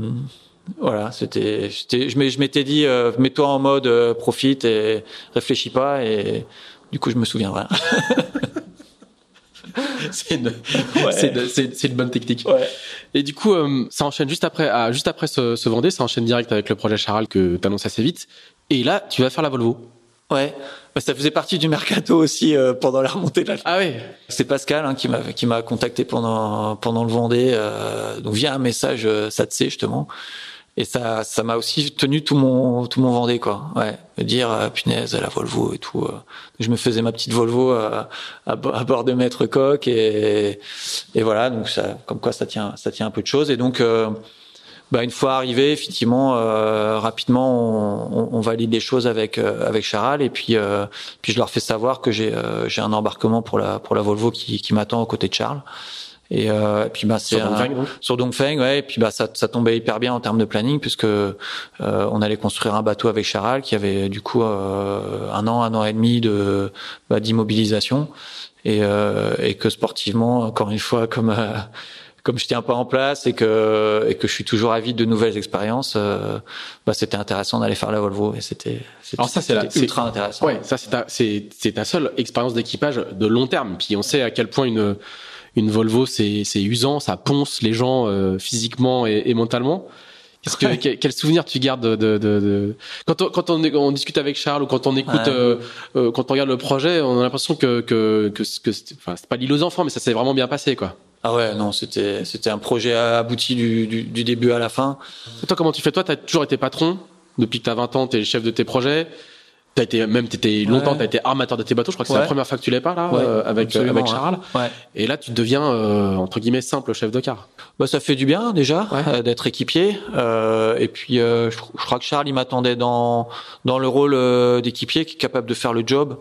voilà, c'était, je m'étais dit, euh, mets-toi en mode euh, profite et réfléchis pas. Et du coup, je me souviendrai. c'est une, une, bonne technique. Ouais. Et du coup, euh, ça enchaîne juste après, ah, juste après ce, ce Vendée, ça enchaîne direct avec le projet Charal que tu annonces assez vite. Et là, tu vas faire la Volvo. Ouais, bah, ça faisait partie du mercato aussi euh, pendant la remontée de la. Ah oui. C'est Pascal hein, qui m'a qui m'a contacté pendant pendant le Vendée, euh, donc via un message euh, SATC justement. Et ça, ça m'a aussi tenu tout mon tout mon Vendée quoi. Ouais, me dire euh, punaise la Volvo et tout. Euh. Je me faisais ma petite Volvo à, à, bord de Maître Coq et et voilà donc ça comme quoi ça tient ça tient un peu de choses et donc euh, bah, une fois arrivé, effectivement, euh, rapidement, on, on, valide les choses avec euh, avec Charal et puis puis je leur fais savoir que j'ai j'ai un embarquement pour la pour la Volvo qui, qui m'attend aux côtés de Charles. Et, euh, et puis bah c'est sur Dongfeng, sur Dongfeng, ouais. Et puis bah ça, ça tombait hyper bien en termes de planning puisque euh, on allait construire un bateau avec Charal qui avait du coup euh, un an, un an et demi de bah, d'immobilisation et, euh, et que sportivement, encore une fois, comme euh, comme je tiens pas en place et que et que je suis toujours avide de nouvelles expériences, euh, bah c'était intéressant d'aller faire la Volvo et c'était alors ça c'est ultra intéressant. Ouais, ça c'est ta c'est c'est ta seule expérience d'équipage de long terme. Puis on sait à quel point une une Volvo, c'est usant, ça ponce les gens euh, physiquement et, et mentalement. Qu'est-ce que quel, souvenir tu gardes de, de, de... quand on, quand on, on, discute avec Charles ou quand on écoute euh, euh, quand on regarde le projet, on a l'impression que que que, que enfin c'est pas l'île aux enfants, mais ça s'est vraiment bien passé quoi. Ah ouais, non, c'était c'était un projet abouti du, du, du, début à la fin. Et toi, comment tu fais? Toi, t'as toujours été patron? Depuis que t'as 20 ans, t'es le chef de tes projets. T'as été même t'étais longtemps t'as été armateur de tes bateaux. Je crois que c'est la première fois que tu l'es pas là euh, avec euh, avec Charles. Et là tu deviens euh, entre guillemets simple chef de car. Bah ça fait du bien déjà d'être équipier. et puis je, crois que Charles il m'attendait dans dans le rôle d'équipier qui est capable de faire le job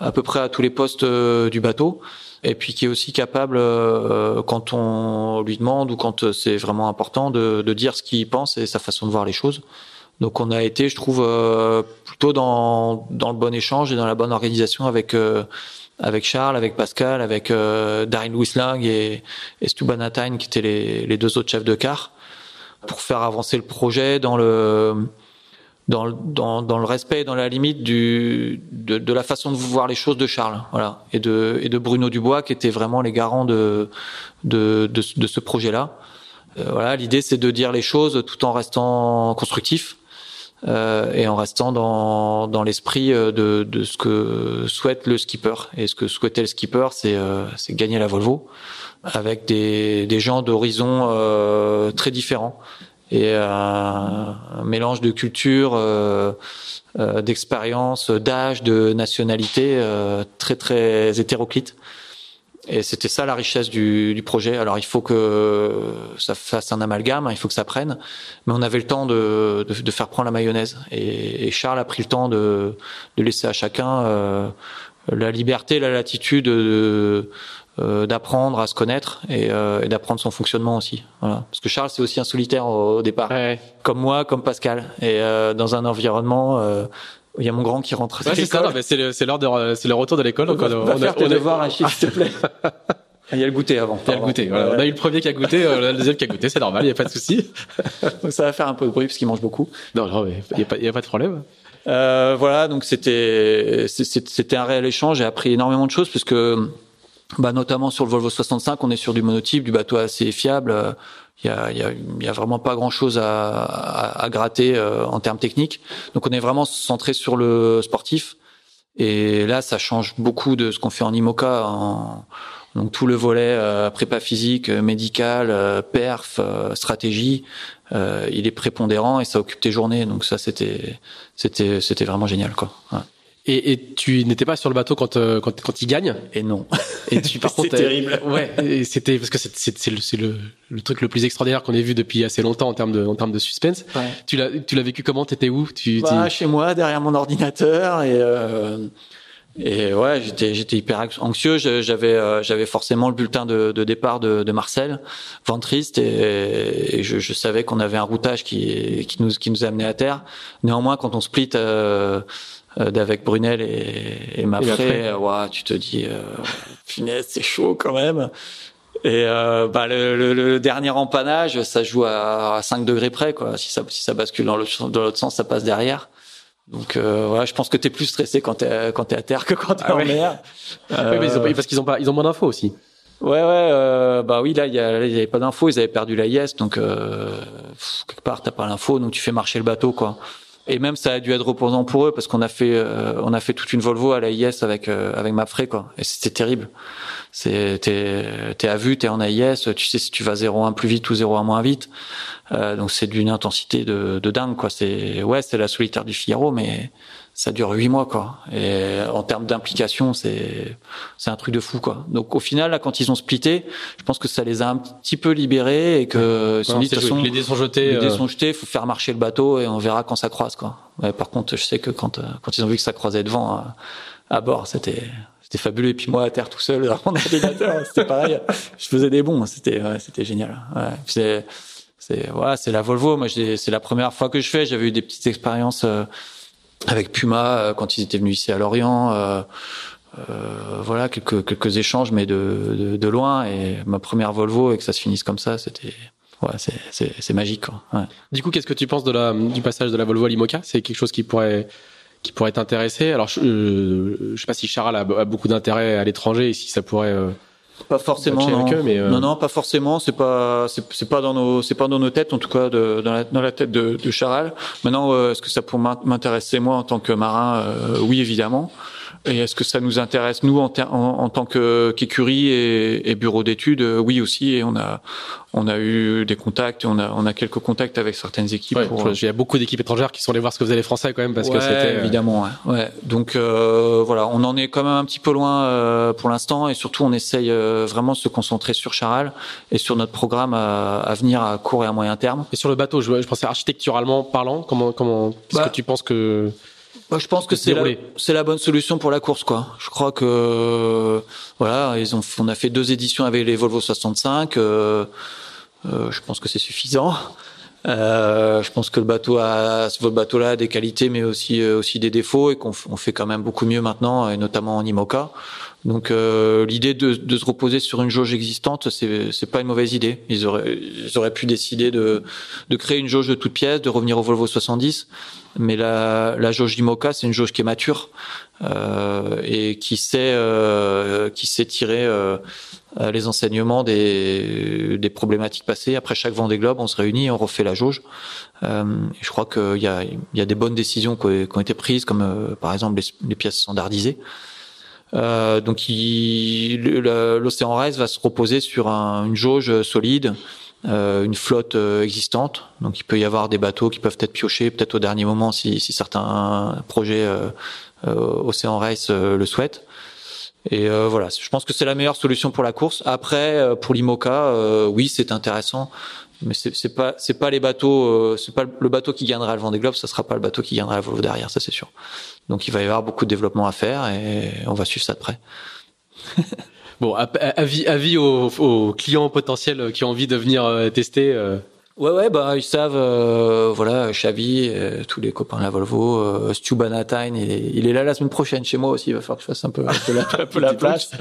à peu près à tous les postes du bateau. Et puis qui est aussi capable quand on lui demande ou quand c'est vraiment important de, de dire ce qu'il pense et sa façon de voir les choses. Donc on a été, je trouve, euh, plutôt dans, dans le bon échange et dans la bonne organisation avec euh, avec Charles, avec Pascal, avec euh, Darin Wislang et, et Stuban Attain, qui étaient les, les, deux autres chefs de car, pour faire avancer le projet dans le dans, dans, dans le respect, dans la limite du, de, de, la façon de voir les choses de Charles, voilà, et de, et de Bruno Dubois, qui étaient vraiment les garants de, de, de, de ce projet-là. Euh, voilà, l'idée c'est de dire les choses tout en restant constructif euh, et en restant dans, dans l'esprit euh, de, de ce que souhaite le skipper. Et ce que souhaitait le skipper, c'est euh, gagner la Volvo avec des, des gens d'horizons euh, très différents et un, mélange de culture, euh, d'expérience, d'âge, de nationalité très très hétéroclite. Et c'était ça la richesse du, du, projet. Alors il faut que ça fasse un amalgame, hein, il faut que ça prenne, mais on avait le temps de, de, de faire prendre la mayonnaise. Et, et, Charles a pris le temps de, de laisser à chacun euh, la liberté, la latitude de, euh, d'apprendre à se connaître et, euh, et d'apprendre son fonctionnement aussi. Voilà. Parce que Charles c'est aussi un solitaire au, départ, ouais. comme moi, comme Pascal, et euh, dans un environnement il y a mon grand qui rentre. Ouais, c'est ça. C'est l'heure de, c'est le retour de l'école. Donc, on, on, on, faire on devoirs, Achille, s'il te plaît. Il y a le goûter avant. Il y a le goûter. Voilà. On a eu le premier qui a goûté, euh, le deuxième qui a goûté, c'est normal, il n'y a pas de souci. donc ça va faire un peu de bruit parce qu'il mange beaucoup. Non, non, mais il n'y a, pas, y a pas de problème. Euh, voilà, donc c'était c'était un réel échange. J'ai appris énormément de choses puisque bah, notamment sur le Volvo 65, on est sur du monotype, du bateau assez fiable. Il y a, y, a, y a, vraiment pas grand-chose à, à, à, gratter euh, en termes techniques. Donc on est vraiment centré sur le sportif. Et là, ça change beaucoup de ce qu'on fait en IMOCA. Donc tout le volet euh, prépa physique, médical, euh, perf, euh, stratégie, euh, il est prépondérant et ça occupe tes journées. Donc ça, c'était c'était c'était vraiment génial, quoi. Et, et tu n'étais pas sur le bateau quand euh, quand, quand il gagne Et non. Et tu par contre terrible. Ouais, c'était parce que c'est c'est le c'est le, le truc le plus extraordinaire qu'on ait vu depuis assez longtemps en termes de en termes de suspense. Ouais. Tu l'as tu l'as vécu comment? T'étais où? Tu bah, chez moi derrière mon ordinateur et euh, et ouais, j'étais j'étais hyper anxieux. J'avais euh, j'avais forcément le bulletin de, de départ de, de Marcel, ventriste, et, et je, je, savais qu'on avait un routage qui qui nous qui nous amenait à terre. Néanmoins, quand on split euh, d'avec Brunel et, et ouais, tu te dis, euh, finesse, c'est chaud quand même. Et euh, bah, le, le, le, dernier empannage, ça joue à, à 5 degrés près, quoi. Si ça, si ça bascule dans l'autre dans l'autre sens, ça passe derrière. Donc euh, voilà, je pense que t'es plus stressé quand t'es quand t'es à terre que quand t'es ah en ouais. mer. Euh... Oui, mais ils ont, parce qu'ils ont pas, ils ont moins d'infos aussi. Ouais, ouais, euh, bah oui, là, il y, a, y avait pas d'infos, ils avaient perdu la donc euh, quelque part, t'as pas l'info, donc tu fais marcher le bateau, quoi. Et même ça a dû être reposant pour eux parce qu'on a fait euh, on a fait toute une Volvo à la IS avec euh, avec Mafré quoi et c'était terrible. C'est t'es t'es à vue, t'es en AIS, tu sais si tu vas 0,1 plus vite ou 0,1 moins vite. Euh, donc c'est d'une intensité de, de dingue quoi. C'est ouais c'est la solitaire du Figaro mais ça dure huit mois quoi. Et en termes d'implication, c'est c'est un truc de fou quoi. Donc au final là, quand ils ont splitté, je pense que ça les a un petit peu libérés et que ouais, dit, de toute façon, les dés sont jetés. Les dés euh... sont jetés, faut faire marcher le bateau et on verra quand ça croise quoi. Ouais, par contre, je sais que quand quand ils ont vu que ça croisait devant à, à bord, c'était c'était fabuleux. Et puis moi à terre tout seul dans mon ordinateur, c'était pareil. Je faisais des bons, c'était ouais, c'était génial. Ouais, c'est c'est voilà, c'est la Volvo. Moi, c'est la première fois que je fais. J'avais eu des petites expériences. Euh, avec Puma euh, quand ils étaient venus ici à Lorient. Euh, euh, voilà quelques quelques échanges, mais de, de, de loin. Et ma première Volvo et que ça se finisse comme ça, c'était ouais, c'est magique. Quoi. Ouais. Du coup, qu'est-ce que tu penses de la du passage de la Volvo à l'Imoca? C'est quelque chose qui pourrait qui pourrait t'intéresser? Alors, je, euh, je sais pas si Charal a, a beaucoup d'intérêt à l'étranger et si ça pourrait euh, pas forcément non. Eux, mais euh... non non pas forcément. C'est pas c'est pas dans nos c'est pas dans nos têtes en tout cas de, dans, la, dans la tête de, de Charal. Maintenant euh, est-ce que ça pourrait m'intéresser moi en tant que marin? Euh, oui évidemment et est-ce que ça nous intéresse nous en, en, en tant que qu'écurie et, et, bureau d'études Oui aussi. Et on a on a eu des contacts. On a on a quelques contacts avec certaines équipes. Ouais, pour, il y a beaucoup d'équipes étrangères qui sont allées voir ce que faisaient les Français quand même parce ouais, que c'était évidemment. Ouais, ouais. Donc euh, voilà, on en est quand même un petit peu loin euh, pour l'instant et surtout on essaye euh, vraiment de se concentrer sur Charal et sur notre programme à, à, venir à court et à moyen terme. Et sur le bateau, je, je pensais architecturalement parlant, comment comment est-ce bah, que tu penses que moi, je pense que c'est la, c'est la bonne solution pour la course, quoi. Je crois que voilà, ils ont, on a fait deux éditions avec les Volvo 65. Euh, euh, je pense que c'est suffisant. Euh, je pense que le bateau a, ce bateau-là a des qualités, mais aussi euh, aussi des défauts, et qu'on on fait quand même beaucoup mieux maintenant, et notamment en IMOCA. Donc euh, l'idée de, de, se reposer sur une jauge existante, c'est c'est pas une mauvaise idée. Ils auraient ils auraient pu décider de de créer une jauge de toute pièce, de revenir au Volvo 70, mais la la jauge IMOCA, c'est une jauge qui est mature euh, et qui sait euh, qui sait tirer euh, les enseignements des des problématiques passées. Après chaque Vendée Globe, on se réunit, on refait la jauge. Euh, je crois qu'il y a y a des bonnes décisions qui ont, été prises, comme par exemple les, pièces standardisées. Euh, donc l'Océan Race va se reposer sur un, une jauge solide, euh, une flotte euh, existante. Donc il peut y avoir des bateaux qui peuvent être piochés peut-être au dernier moment si, si certains projets euh, euh Océan Race le souhaitent. Et voilà, je pense que c'est la meilleure solution pour la course. Après, pour l'IMOCA, oui, c'est intéressant mais c'est pas c'est pas les bateaux euh, c'est pas le bateau qui gagnera le Vendée Globe ça sera pas le bateau qui gagnera le Volvo derrière ça c'est sûr donc il va y avoir beaucoup de développement à faire et on va suivre ça de près bon avis avis aux, aux, clients potentiels qui ont envie de venir euh, tester euh, Ouais, ouais, bah ils savent, euh, voilà, Xavi, euh, tous les copains de la Volvo, euh, Stu Banatine, il est, il est là la semaine prochaine chez moi aussi. Il va falloir que je fasse un peu, un peu la, un peu la place.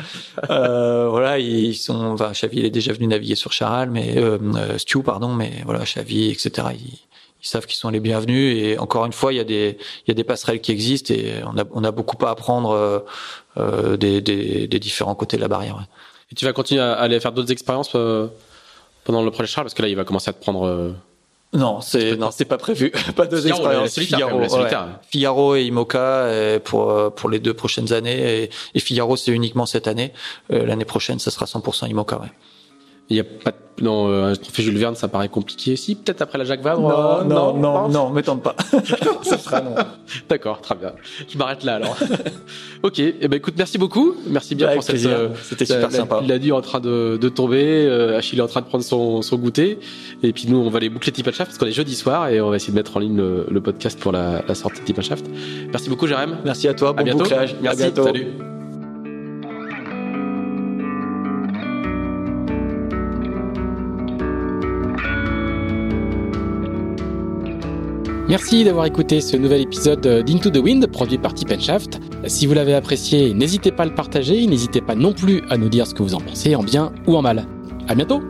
euh, voilà, ils sont, enfin, Xavi, il est déjà venu naviguer sur Charal, mais Stu, pardon, mais voilà, Xavi, etc. Ils, ils savent qu'ils sont les bienvenus. Et encore une fois, il y a des, il y a des passerelles qui existent et on a, on a beaucoup à apprendre euh, des, des, des, différents côtés de la barrière. Ouais. Et tu vas continuer à aller faire d'autres expériences pendant le projet Charles parce que là il va commencer à te prendre euh... non c'est non c'est pas prévu. Pas deux expériences. Figaro, Figaro et Imoca pour euh, pour les deux prochaines années. Et, et Figaro c'est uniquement cette année. Euh, l'année prochaine ça sera 100% Imoca ouais il y a pas non euh, un trophée Jules Verne ça paraît compliqué. Si peut-être après la Jacques Vabre non euh, non non non, non pas. Ça sera non. D'accord très bien. Je m'arrête là alors. Ok et eh ben écoute merci beaucoup. Merci bien pour cette euh, c'était super sympa. il a dit en train de, de tomber euh, Achille est en train de prendre son, son goûter. Et puis nous on va aller boucler Tip Shaft parce qu'on est jeudi soir et on va essayer de mettre en ligne le, podcast pour la, la sortie de Tip Shaft. Merci beaucoup Jérém. Merci à toi bon à bientôt. merci salut Merci d'avoir écouté ce nouvel épisode d'Into the Wind produit par Tip Shaft. Si vous l'avez apprécié, n'hésitez pas à le partager, n'hésitez pas non plus à nous dire ce que vous en pensez en bien ou en mal. À bientôt!